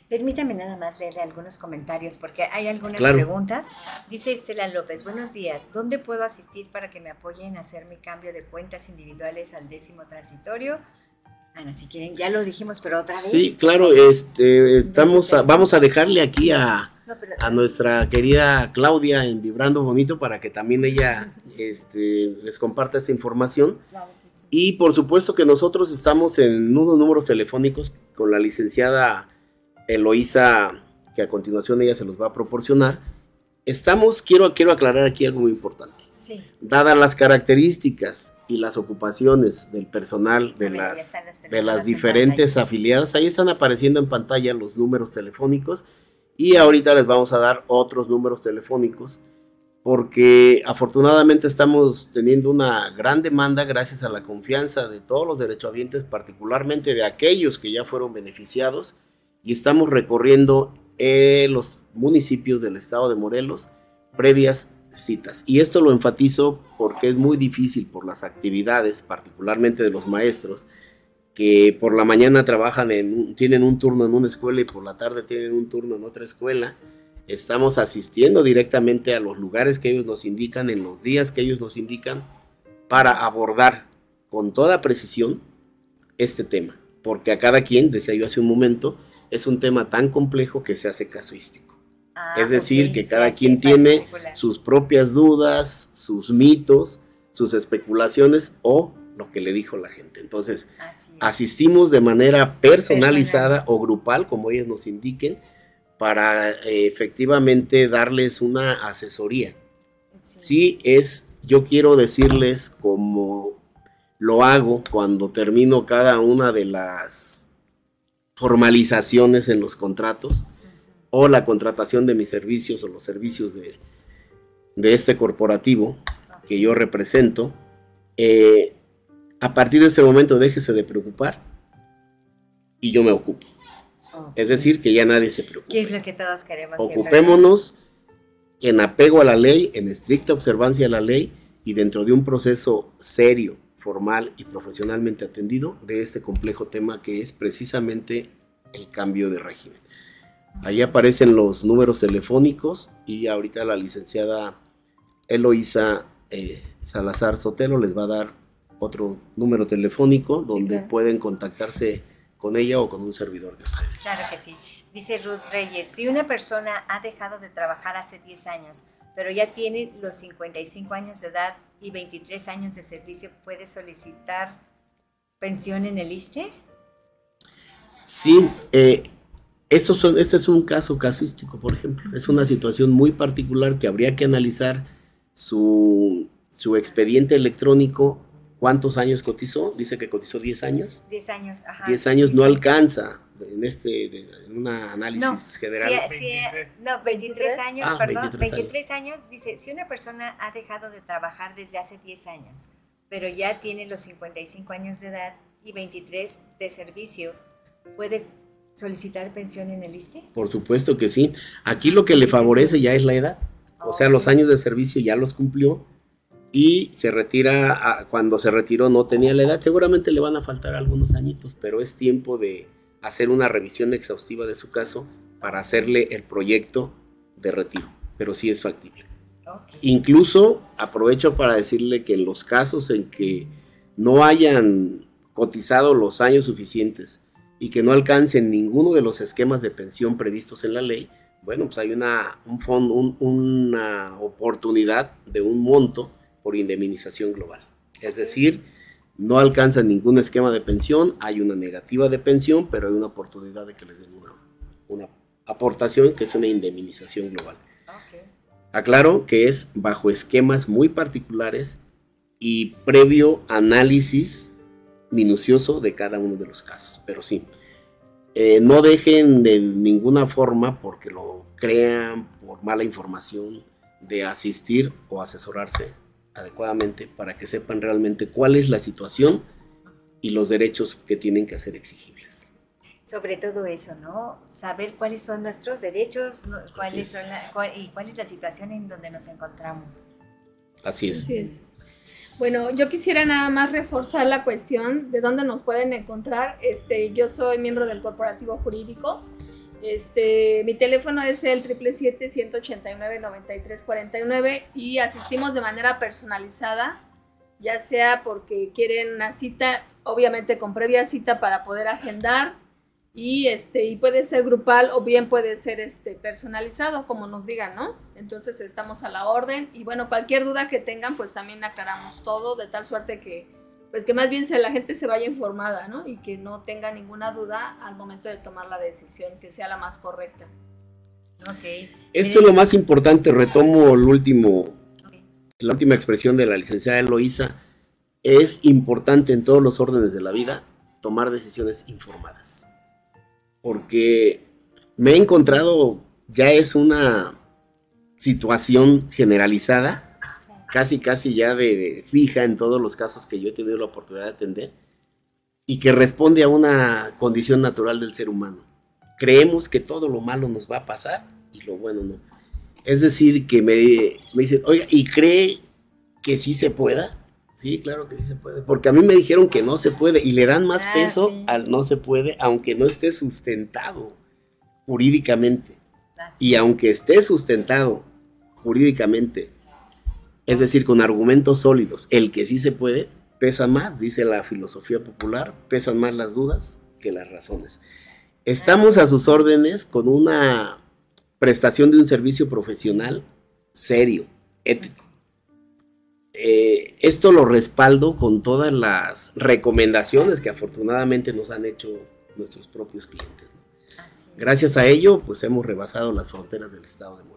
Permítame nada más leerle algunos comentarios porque hay algunas preguntas. Dice Estela López, buenos días, ¿dónde puedo asistir para que me apoyen a hacer mi cambio de cuentas individuales al décimo transitorio? Ana, si quieren, ya lo dijimos, pero otra vez. Sí, claro, este, estamos vamos a dejarle aquí a, a nuestra querida Claudia en Vibrando Bonito para que también ella este, les comparta esta información. Y por supuesto que nosotros estamos en unos números telefónicos con la licenciada Eloísa, que a continuación ella se los va a proporcionar. Estamos, quiero, quiero aclarar aquí algo muy importante. Dadas las características y las ocupaciones del personal de las, de las diferentes afiliadas, ahí están apareciendo en pantalla los números telefónicos y ahorita les vamos a dar otros números telefónicos porque afortunadamente estamos teniendo una gran demanda gracias a la confianza de todos los derechohabientes, particularmente de aquellos que ya fueron beneficiados y estamos recorriendo eh, los municipios del estado de Morelos previas citas. Y esto lo enfatizo porque es muy difícil por las actividades, particularmente de los maestros, que por la mañana trabajan en, tienen un turno en una escuela y por la tarde tienen un turno en otra escuela. Estamos asistiendo directamente a los lugares que ellos nos indican, en los días que ellos nos indican, para abordar con toda precisión este tema. Porque a cada quien, decía yo hace un momento, es un tema tan complejo que se hace casuístico. Ah, es decir, que cada quien tiene sus propias dudas, sus mitos, sus especulaciones o lo que le dijo la gente. Entonces, asistimos de manera personalizada o grupal, como ellos nos indiquen, para eh, efectivamente darles una asesoría. Sí. es, yo quiero decirles como lo hago cuando termino cada una de las formalizaciones en los contratos o la contratación de mis servicios o los servicios de, de este corporativo que yo represento, eh, a partir de ese momento déjese de preocupar y yo me ocupo. Es decir, que ya nadie se preocupe. ¿Qué es lo que todos queremos? Ocupémonos en apego a la ley, en estricta observancia a la ley y dentro de un proceso serio, formal y profesionalmente atendido de este complejo tema que es precisamente el cambio de régimen. Ahí aparecen los números telefónicos y ahorita la licenciada Eloísa eh, Salazar Sotelo les va a dar otro número telefónico donde pueden contactarse con ella o con un servidor de ustedes. Claro que sí. Dice Ruth Reyes, si una persona ha dejado de trabajar hace 10 años, pero ya tiene los 55 años de edad y 23 años de servicio, ¿puede solicitar pensión en el ISTE? Sí, eh, eso son, este es un caso casuístico, por ejemplo. Es una situación muy particular que habría que analizar su, expediente electrónico. ¿Cuántos años cotizó? Dice que cotizó 10 años. 10 años, ajá. 10 años no alcanza en este en un análisis general. no, 23 años, ah, perdón. 23 años. dice, si una persona ha dejado de trabajar desde hace 10 años, pero ya tiene los 55 años de edad y 23 de servicio, puede solicitar pensión en el ISTE? Por supuesto que sí. Aquí lo que le favorece ya es la edad. O sea, los años de servicio ya los cumplió y se retira, cuando se retiró no tenía la edad. Seguramente le van a faltar algunos añitos, pero es tiempo de hacer una revisión exhaustiva de su caso para hacerle el proyecto de retiro, pero sí es factible. Incluso aprovecho para decirle que en los casos en que no hayan cotizado los años suficientes y que no alcancen ninguno de los esquemas de pensión previstos en la ley, bueno, pues hay una, un fondo, una oportunidad de un monto por indemnización global. Es decir, no alcanzan ningún esquema de pensión, hay una negativa de pensión, pero hay una oportunidad de que les den una, aportación que es una indemnización global. Aclaro que es bajo esquemas muy particulares y previo análisis minucioso de cada uno de los casos. Pero sí, eh, no dejen de ninguna forma, porque lo crean por mala información, de asistir o asesorarse adecuadamente para que sepan realmente cuál es la situación y los derechos que tienen que ser exigibles. Sobre todo eso, ¿no? Saber cuáles son nuestros derechos cuáles son y cuál es la situación en donde nos encontramos. Así es. Así es. Bueno, yo quisiera nada más reforzar la cuestión de dónde nos pueden encontrar. Este, yo soy miembro del corporativo jurídico. Este, mi teléfono es el 777-189-9349 y asistimos de manera personalizada, ya sea porque quieren una cita, obviamente con previa cita para poder agendar y este y puede ser grupal o bien puede ser este personalizado como nos digan no entonces estamos a la orden y bueno cualquier duda que tengan pues también aclaramos todo de tal suerte que pues que más bien la gente se vaya informada no y que no tenga ninguna duda al momento de tomar la decisión que sea la más correcta. Okay. esto es lo más importante retomo el último la última expresión de la licenciada Eloísa. Es importante en todos los órdenes de la vida tomar decisiones informadas. Porque me he encontrado, ya es una situación generalizada, casi casi ya de, fija en todos los casos que yo he tenido la oportunidad de atender, y que responde a una condición natural del ser humano. Creemos que todo lo malo nos va a pasar y lo bueno no. Es decir, que me, me dicen, oiga, ¿y cree que sí se pueda? Sí, claro que sí se puede. Porque a mí me dijeron que no se puede y le dan más ah, peso al no se puede, aunque no esté sustentado jurídicamente. Y aunque esté sustentado jurídicamente, es decir, con argumentos sólidos, el que sí se puede, pesa más, dice la filosofía popular, pesan más las dudas que las razones. Estamos a sus órdenes con una prestación de un servicio profesional serio, ético eh, esto lo respaldo con todas las recomendaciones que afortunadamente nos han hecho nuestros propios clientes. Gracias a ello, pues hemos rebasado las fronteras del estado de.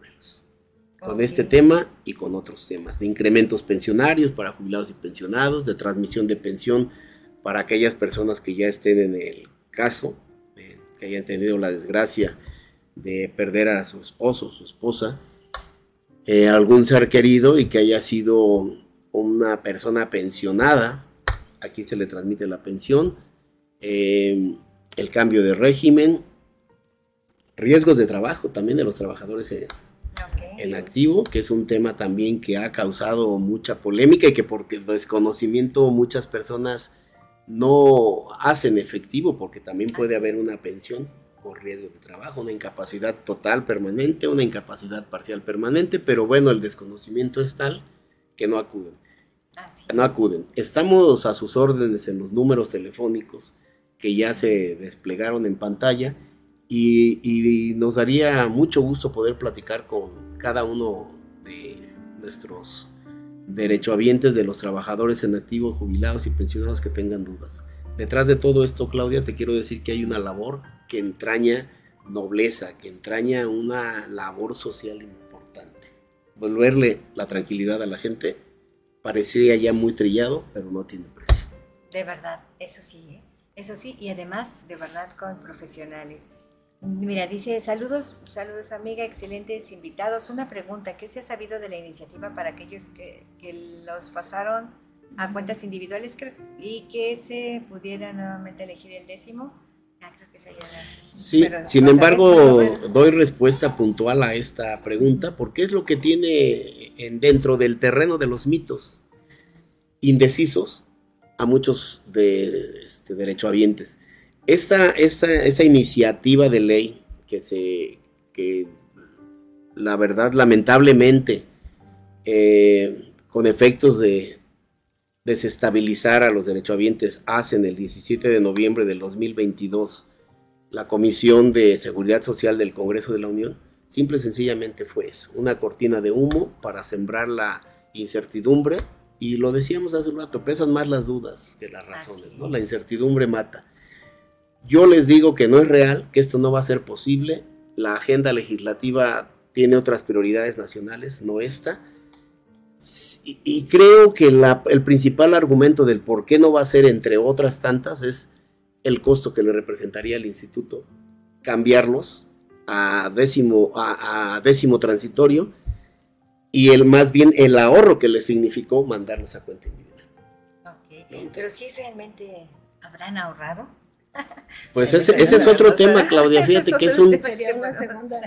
Con este tema y con otros temas, de incrementos pensionarios para jubilados y pensionados, de transmisión de pensión para aquellas personas que ya estén en el caso, que hayan tenido la desgracia de perder a su esposo, su esposa, eh, algún ser querido y que haya sido una persona pensionada, aquí se le transmite la pensión, eh, el cambio de régimen, riesgos de trabajo también de los trabajadores en, activo, que es un tema también que ha causado mucha polémica y que por desconocimiento muchas personas no hacen efectivo, porque también puede haber una pensión por riesgo de trabajo, una incapacidad total permanente, una incapacidad parcial permanente, pero bueno, el desconocimiento es tal que no acuden. No acuden. Estamos a sus órdenes en los números telefónicos que ya se desplegaron en pantalla y, nos daría mucho gusto poder platicar con cada uno de nuestros derechohabientes, de los trabajadores en activo, jubilados y pensionados que tengan dudas. Detrás de todo esto, Claudia, te quiero decir que hay una labor que entraña nobleza, que entraña una labor social importante. Volverle la tranquilidad a la gente parecería ya muy trillado, pero no tiene precio. De verdad, eso sí, ¿eh? eso sí, y además, de verdad, con profesionales. Mira, dice, saludos, saludos amiga, excelentes invitados. Una pregunta, ¿qué se ha sabido de la iniciativa para aquellos que, los pasaron a cuentas individuales y que se pudiera nuevamente elegir el décimo? Ah, creo que se Sí, sin embargo, doy respuesta puntual a esta pregunta porque es lo que tiene en, dentro del terreno de los mitos indecisos a muchos de este, derechohabientes. Esa, esa, esa iniciativa de ley que se, que la verdad, lamentablemente, eh, con efectos de desestabilizar a los derechohabientes, hacen el 17 de noviembre del 2022 la Comisión de Seguridad Social del Congreso de la Unión, simple y sencillamente fue eso, una cortina de humo para sembrar la incertidumbre y lo decíamos hace un rato, pesan más las dudas que las razones, ¿no? La incertidumbre mata. Yo les digo que no es real, que esto no va a ser posible. La agenda legislativa tiene otras prioridades nacionales, no esta. Y, creo que el principal argumento del por qué no va a ser, entre otras tantas, es el costo que le representaría al instituto cambiarlos a décimo, a, décimo transitorio y el más bien el ahorro que le significó mandarlos a cuenta individual. Ok, Pero sí realmente habrán ahorrado. Pues Ese es otro tema. Claudia. <laughs> Fíjate que es un,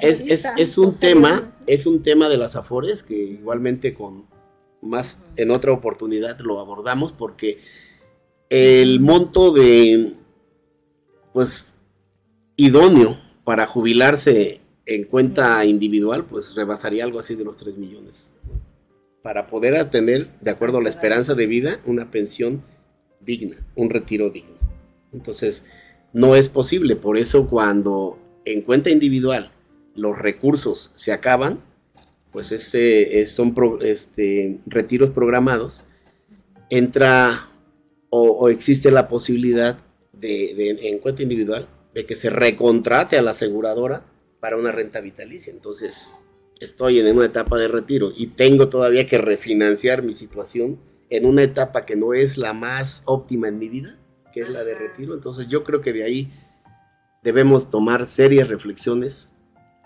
es, es, un tema, es un tema de las afores que igualmente con más en otra oportunidad lo abordamos porque el monto de pues idóneo para jubilarse en cuenta individual pues rebasaría algo así de los 3 millones para poder tener de acuerdo a la esperanza de vida una pensión digna un retiro digno entonces no es posible por eso cuando en cuenta individual los recursos se acaban pues ese es- son pro- este, retiros programados entra o, o existe la posibilidad de, de- en cuenta individual de que se recontrate a la aseguradora para una renta vitalicia. Entonces, estoy en una etapa de retiro y tengo todavía que refinanciar mi situación en una etapa que no es la más óptima en mi vida, que es la de retiro. Entonces, yo creo que de ahí debemos tomar serias reflexiones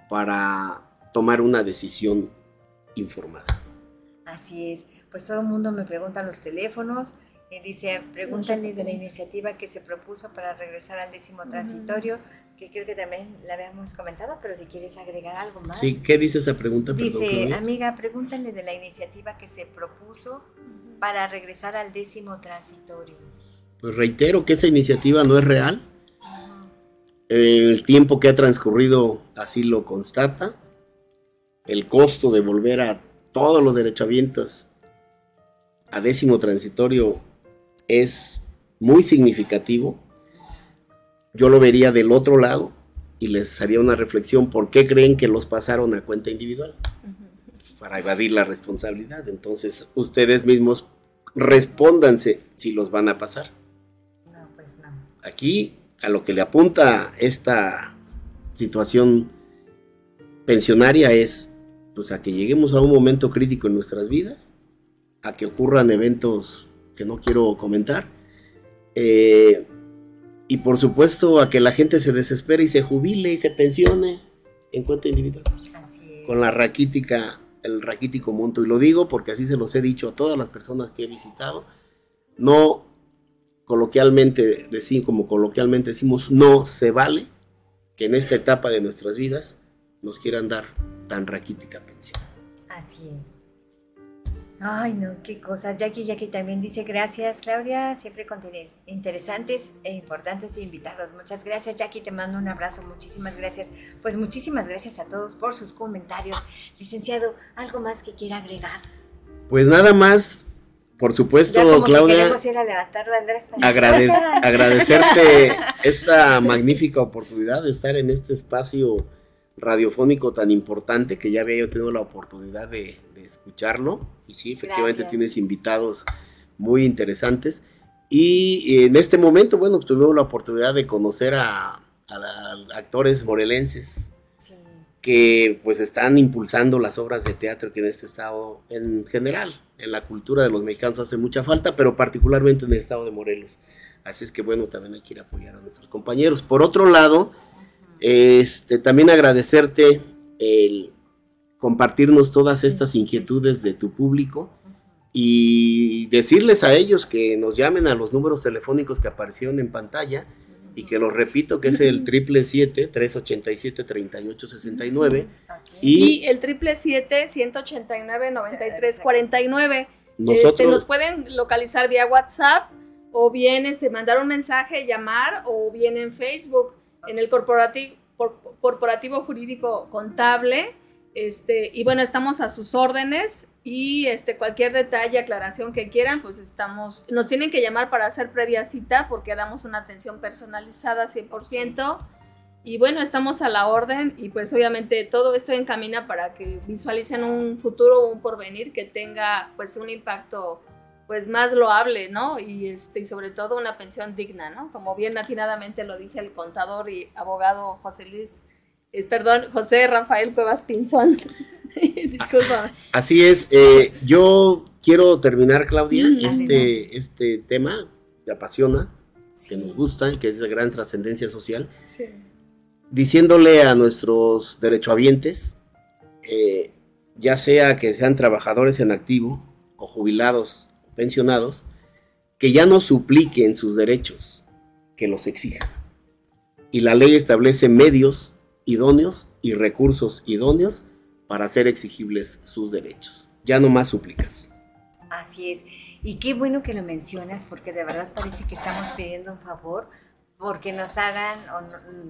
para tomar una decisión informada. Así es. Pues todo el mundo me pregunta los teléfonos. eh, dice, pregúntale de la iniciativa que se propuso para regresar al décimo transitorio, que creo que también la habíamos comentado, pero si quieres agregar algo más. Sí, ¿qué dice esa pregunta? Perdón, Dice, Claudia. amiga, pregúntale de la iniciativa que se propuso para regresar al décimo transitorio. Pues reitero que esa iniciativa no es real. El tiempo que ha transcurrido así lo constata. El costo de volver a todos los derechohabientes a décimo transitorio es muy significativo. Yo lo vería del otro lado y les haría una reflexión. ¿Por qué creen que los pasaron a cuenta individual? Para evadir la responsabilidad. Entonces, ustedes mismos respóndanse si los van a pasar. Aquí a lo que le apunta esta situación pensionaria es pues a que lleguemos a un momento crítico en nuestras vidas, a que ocurran eventos que no quiero comentar, eh, y por supuesto a que la gente se desespere y se jubile y se pensione en cuenta individual. Con la raquítica, el raquítico monto, y lo digo porque así se los he dicho a todas las personas que he visitado, no coloquialmente decimos, como coloquialmente decimos, no se vale que en esta etapa de nuestras vidas nos quieran dar tan raquítica pensión. Así es. Ay, no, qué cosas. Jackie, Jackie también dice gracias, Claudia. Siempre con teres- interesantes e importantes invitados. Muchas gracias, Jackie. Te mando un abrazo. Muchísimas gracias. Pues muchísimas gracias a todos por sus comentarios. Licenciado, ¿algo más que quiera agregar? Pues nada más, por supuesto, ya como que Claudia, queremos ir a levantarlo, Andrés. agradec- <laughs> agradecerte esta magnífica oportunidad de estar en este espacio radiofónico tan importante que ya había yo tenido la oportunidad de, de escucharlo. Y sí, efectivamente Gracias. tienes invitados muy interesantes. Y en este momento, bueno, pues tuvimos la oportunidad de conocer a, a la- a actores morelenses que pues están impulsando las obras de teatro que en este estado en general, en la cultura de los mexicanos hace mucha falta, pero particularmente en el estado de Morelos. Así es que bueno, también hay que ir a apoyar a nuestros compañeros. Por otro lado, este, también agradecerte el compartirnos todas estas inquietudes de tu público y decirles a ellos que nos llamen a los números telefónicos que aparecieron en pantalla y que los repito que es el triple siete 387 3869 y Y el triple siete 189 93 49. Nosotros- Este, nos pueden localizar vía WhatsApp o bien este, mandar un mensaje, llamar, o bien en Facebook, en el corporativo, corporativo jurídico contable. Este, y bueno, estamos a sus órdenes y este, cualquier detalle, aclaración que quieran, pues estamos, nos tienen que llamar para hacer previa cita porque damos una atención personalizada 100%. Y bueno, estamos a la orden y pues obviamente todo esto encamina para que visualicen un futuro o un porvenir que tenga pues un impacto pues más loable, ¿no? Y, este, y sobre todo una pensión digna, ¿no? Como bien atinadamente lo dice el contador y abogado José Luis, es, perdón, José Rafael Cuevas Pinzón. <laughs> Disculpa. Así es, eh, yo quiero terminar, Claudia, este, este tema que apasiona, que nos gusta, que es de gran trascendencia social. Sí diciéndole a nuestros derechohabientes, eh, ya sea que sean trabajadores en activo o jubilados pensionados, que ya no supliquen sus derechos, que los exijan. Y la ley establece medios idóneos y recursos idóneos para hacer exigibles sus derechos. Ya no más súplicas. Así es. Y qué bueno que lo mencionas porque de verdad parece que estamos pidiendo un favor porque nos hagan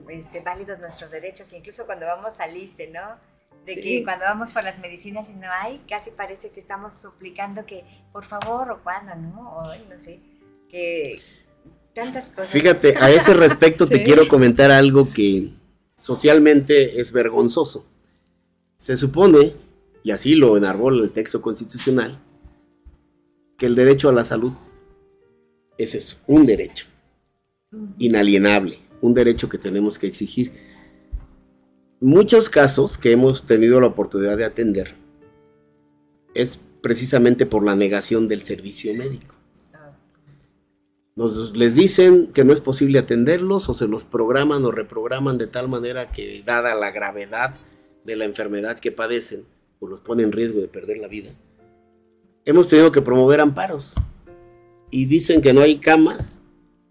este, válidos nuestros derechos, incluso cuando vamos al ISTE, ¿no? De que cuando vamos por las medicinas y no hay, casi parece que estamos suplicando que por favor o cuando, ¿no? O no sé, que tantas cosas. Fíjate, a ese respecto te <laughs> quiero comentar algo que socialmente es vergonzoso. Se supone, y así lo enarbola el texto constitucional, que el derecho a la salud es eso, un derecho inalienable, un derecho que tenemos que exigir. Muchos casos que hemos tenido la oportunidad de atender es precisamente por la negación del servicio médico. Nos les dicen que no es posible atenderlos o se los programan o reprograman de tal manera que dada la gravedad de la enfermedad que padecen o los pone en riesgo de perder la vida. Hemos tenido que promover amparos y dicen que no hay camas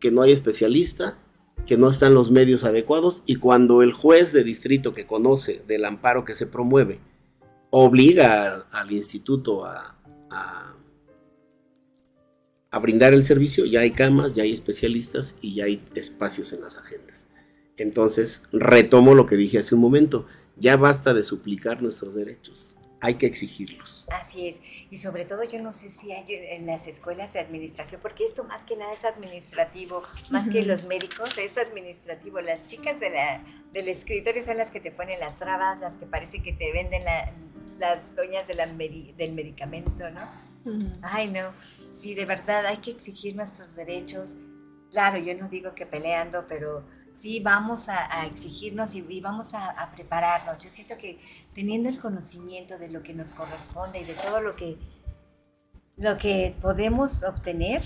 que no hay especialista, que no están los medios adecuados y cuando el juez de distrito que conoce del amparo que se promueve obliga al, instituto a, brindar el servicio, ya hay camas, ya hay especialistas y ya hay espacios en las agendas. Entonces, retomo lo que dije hace un momento, ya basta de suplicar nuestros derechos hay que exigirlos. Así es. Y sobre todo yo no sé si hay en las escuelas de administración, porque esto más que nada es administrativo, más que los médicos, es administrativo. Las chicas de la, del escritorio son las que te ponen las trabas, las que parece que te venden las doñas de la, del medicamento, ¿no? Ay, no. Sí, de verdad hay que exigir nuestros derechos. Claro, yo no digo que peleando, pero sí vamos a, exigirnos y, vamos a, prepararnos. Yo siento que teniendo el conocimiento de lo que nos corresponde y de todo lo que, lo que podemos obtener,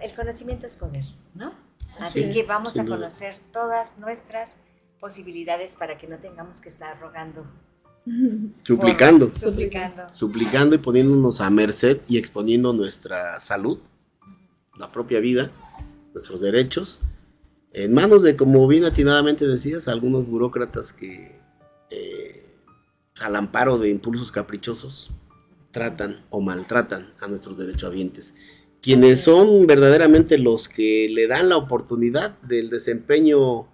el conocimiento es poder, ¿no? Así que vamos a conocer todas nuestras posibilidades para que no tengamos que estar rogando. Suplicando. suplicando. Suplicando y poniéndonos a merced y exponiendo nuestra salud, la propia vida, nuestros derechos en manos de, como bien atinadamente decías, algunos burócratas que eh, al amparo de impulsos caprichosos tratan o maltratan a nuestros derechohabientes, quienes son verdaderamente los que le dan la oportunidad del desempeño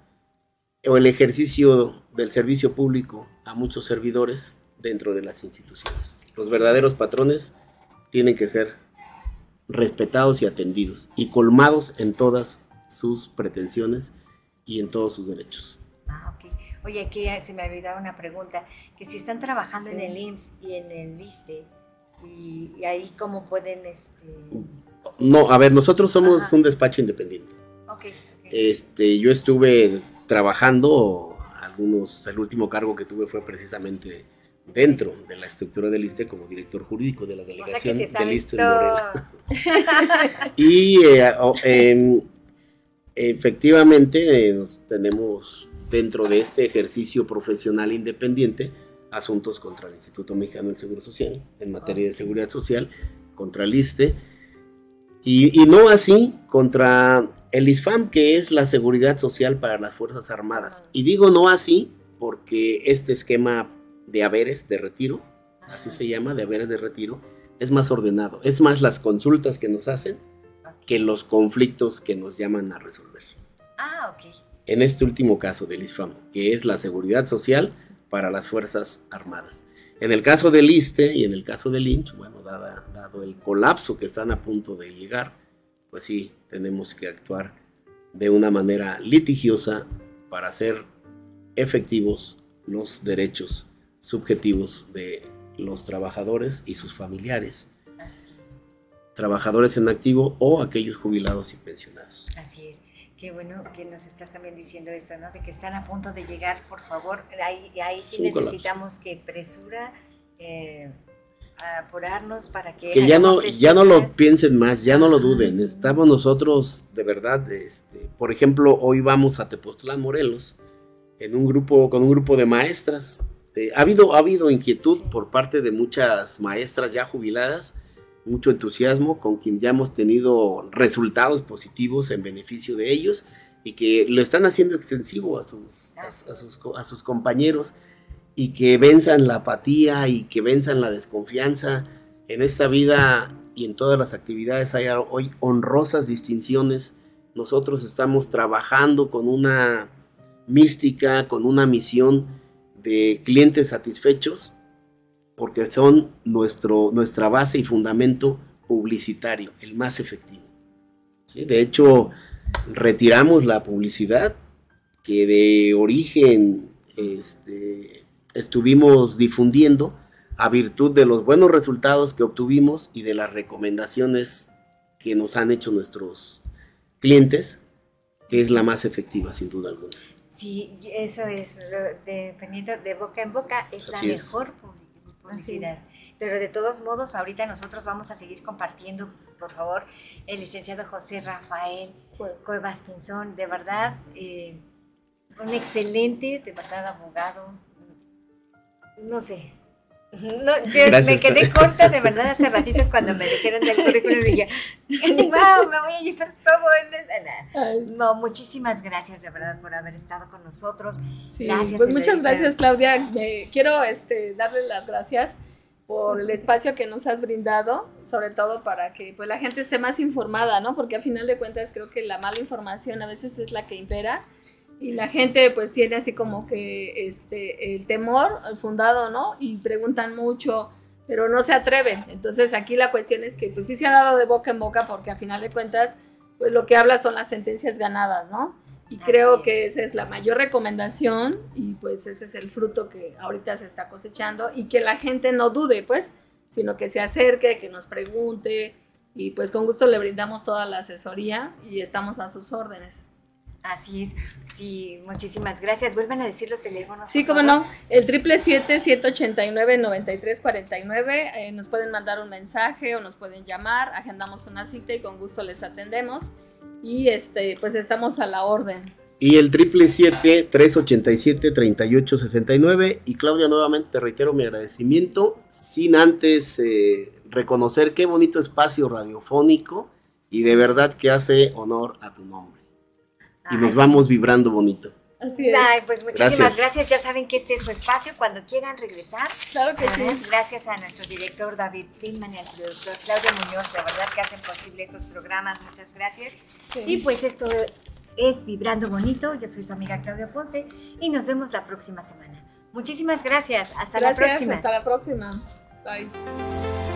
o el ejercicio del servicio público a muchos servidores dentro de las instituciones. Los verdaderos patrones tienen que ser respetados y atendidos y colmados en todas sus pretensiones y en todos sus derechos. Ah, ok. Oye, aquí se me ha olvidado una pregunta, que si están trabajando en el IMSS y en el ISTE, y, ahí cómo pueden... Este... No, a ver, nosotros somos un despacho independiente. Okay, Este, yo estuve trabajando, algunos, el último cargo que tuve fue precisamente dentro de la estructura del ISTE como director jurídico de la delegación del ISTE de Morena. <laughs> y eh, em, efectivamente eh, tenemos dentro de este ejercicio profesional independiente asuntos contra el Instituto Mexicano del Seguro Social en materia de seguridad social, contra el ISTE y, no así contra el ISFAM, que es la seguridad social para las Fuerzas Armadas. Y digo no así porque este esquema de haberes de retiro, así se llama, de haberes de retiro, es más ordenado. Es más las consultas que nos hacen que los conflictos que nos llaman a resolver. Ah, ok. En este último caso del ISFAM, que es la seguridad social para las Fuerzas Armadas. En el caso del ISTE y en el caso del INCH, bueno, dado el colapso que están a punto de llegar, pues sí, tenemos que actuar de una manera litigiosa para hacer efectivos los derechos subjetivos de los trabajadores y sus familiares, trabajadores en activo o aquellos jubilados y pensionados. Así es. Qué bueno que nos estás también diciendo esto, ¿no? De que están a punto de llegar, por favor. Ahí, ahí sí necesitamos que presura, eh, apurarnos para que... Que ya no, ya no lo piensen más, ya no lo duden. Estamos nosotros, de verdad, este, por ejemplo, hoy vamos a Tepoztlán, Morelos, en un grupo, con un grupo de maestras. Eh, ha, habido, ha habido inquietud por parte de muchas maestras ya jubiladas mucho entusiasmo, con quien ya hemos tenido resultados positivos en beneficio de ellos y que lo están haciendo extensivo a sus, a, sus, a sus compañeros y que venzan la apatía y que venzan la desconfianza. En esta vida y en todas las actividades hay hoy honrosas distinciones. Nosotros estamos trabajando con una mística, con una misión de clientes satisfechos porque son nuestro, nuestra base y fundamento publicitario, el más efectivo. ¿Sí? De hecho, retiramos la publicidad que de origen este, estuvimos difundiendo a virtud de los buenos resultados que obtuvimos y de las recomendaciones que nos han hecho nuestros clientes, que es la más efectiva sin duda alguna. Sí, eso es, dependiendo de boca en boca, es la mejor publicidad publicidad. Pero de todos modos, ahorita nosotros vamos a seguir compartiendo, por favor, el licenciado José Rafael Cuevas Pinzón, de verdad, eh, un excelente, de verdad, abogado. No sé, no, me quedé corta de verdad hace ratito cuando me dijeron del currículum y yo, wow, me voy a llevar todo. El, no, muchísimas gracias de verdad por haber estado con nosotros. gracias. Pues muchas gracias Claudia. quiero este, darle las gracias por el espacio que nos has brindado, sobre todo para que pues, la gente esté más informada, ¿no? Porque a final de cuentas creo que la mala información a veces es la que impera y la gente pues tiene así como que este el temor fundado, ¿no? Y preguntan mucho, pero no se atreven. Entonces aquí la cuestión es que pues sí se ha dado de boca en boca porque a final de cuentas pues lo que habla son las sentencias ganadas, ¿no? Y creo que esa es la mayor recomendación y pues ese es el fruto que ahorita se está cosechando y que la gente no dude, pues, sino que se acerque, que nos pregunte y pues con gusto le brindamos toda la asesoría y estamos a sus órdenes. Así es, sí, muchísimas gracias. Vuelvan a decir los teléfonos. Sí, cómo no, el 777-189-9349, eh, nos pueden mandar un mensaje o nos pueden llamar, agendamos una cita y con gusto les atendemos. Y este, pues estamos a la orden. Y el 777-387-3869 y Claudia, nuevamente te reitero mi agradecimiento, sin antes eh, reconocer qué bonito espacio radiofónico y de verdad que hace honor a tu nombre y nos vamos vibrando bonito. Así es. Ay, pues muchísimas gracias. Ya saben que este es su espacio cuando quieran regresar. Claro que sí. Gracias a nuestro director David Friedman y al productor Claudio Muñoz, de verdad que hacen posible estos programas. Muchas gracias. Y pues esto es Vibrando Bonito. Yo soy su amiga Claudia Ponce y nos vemos la próxima semana. Muchísimas gracias. Hasta la próxima. Hasta la próxima. Bye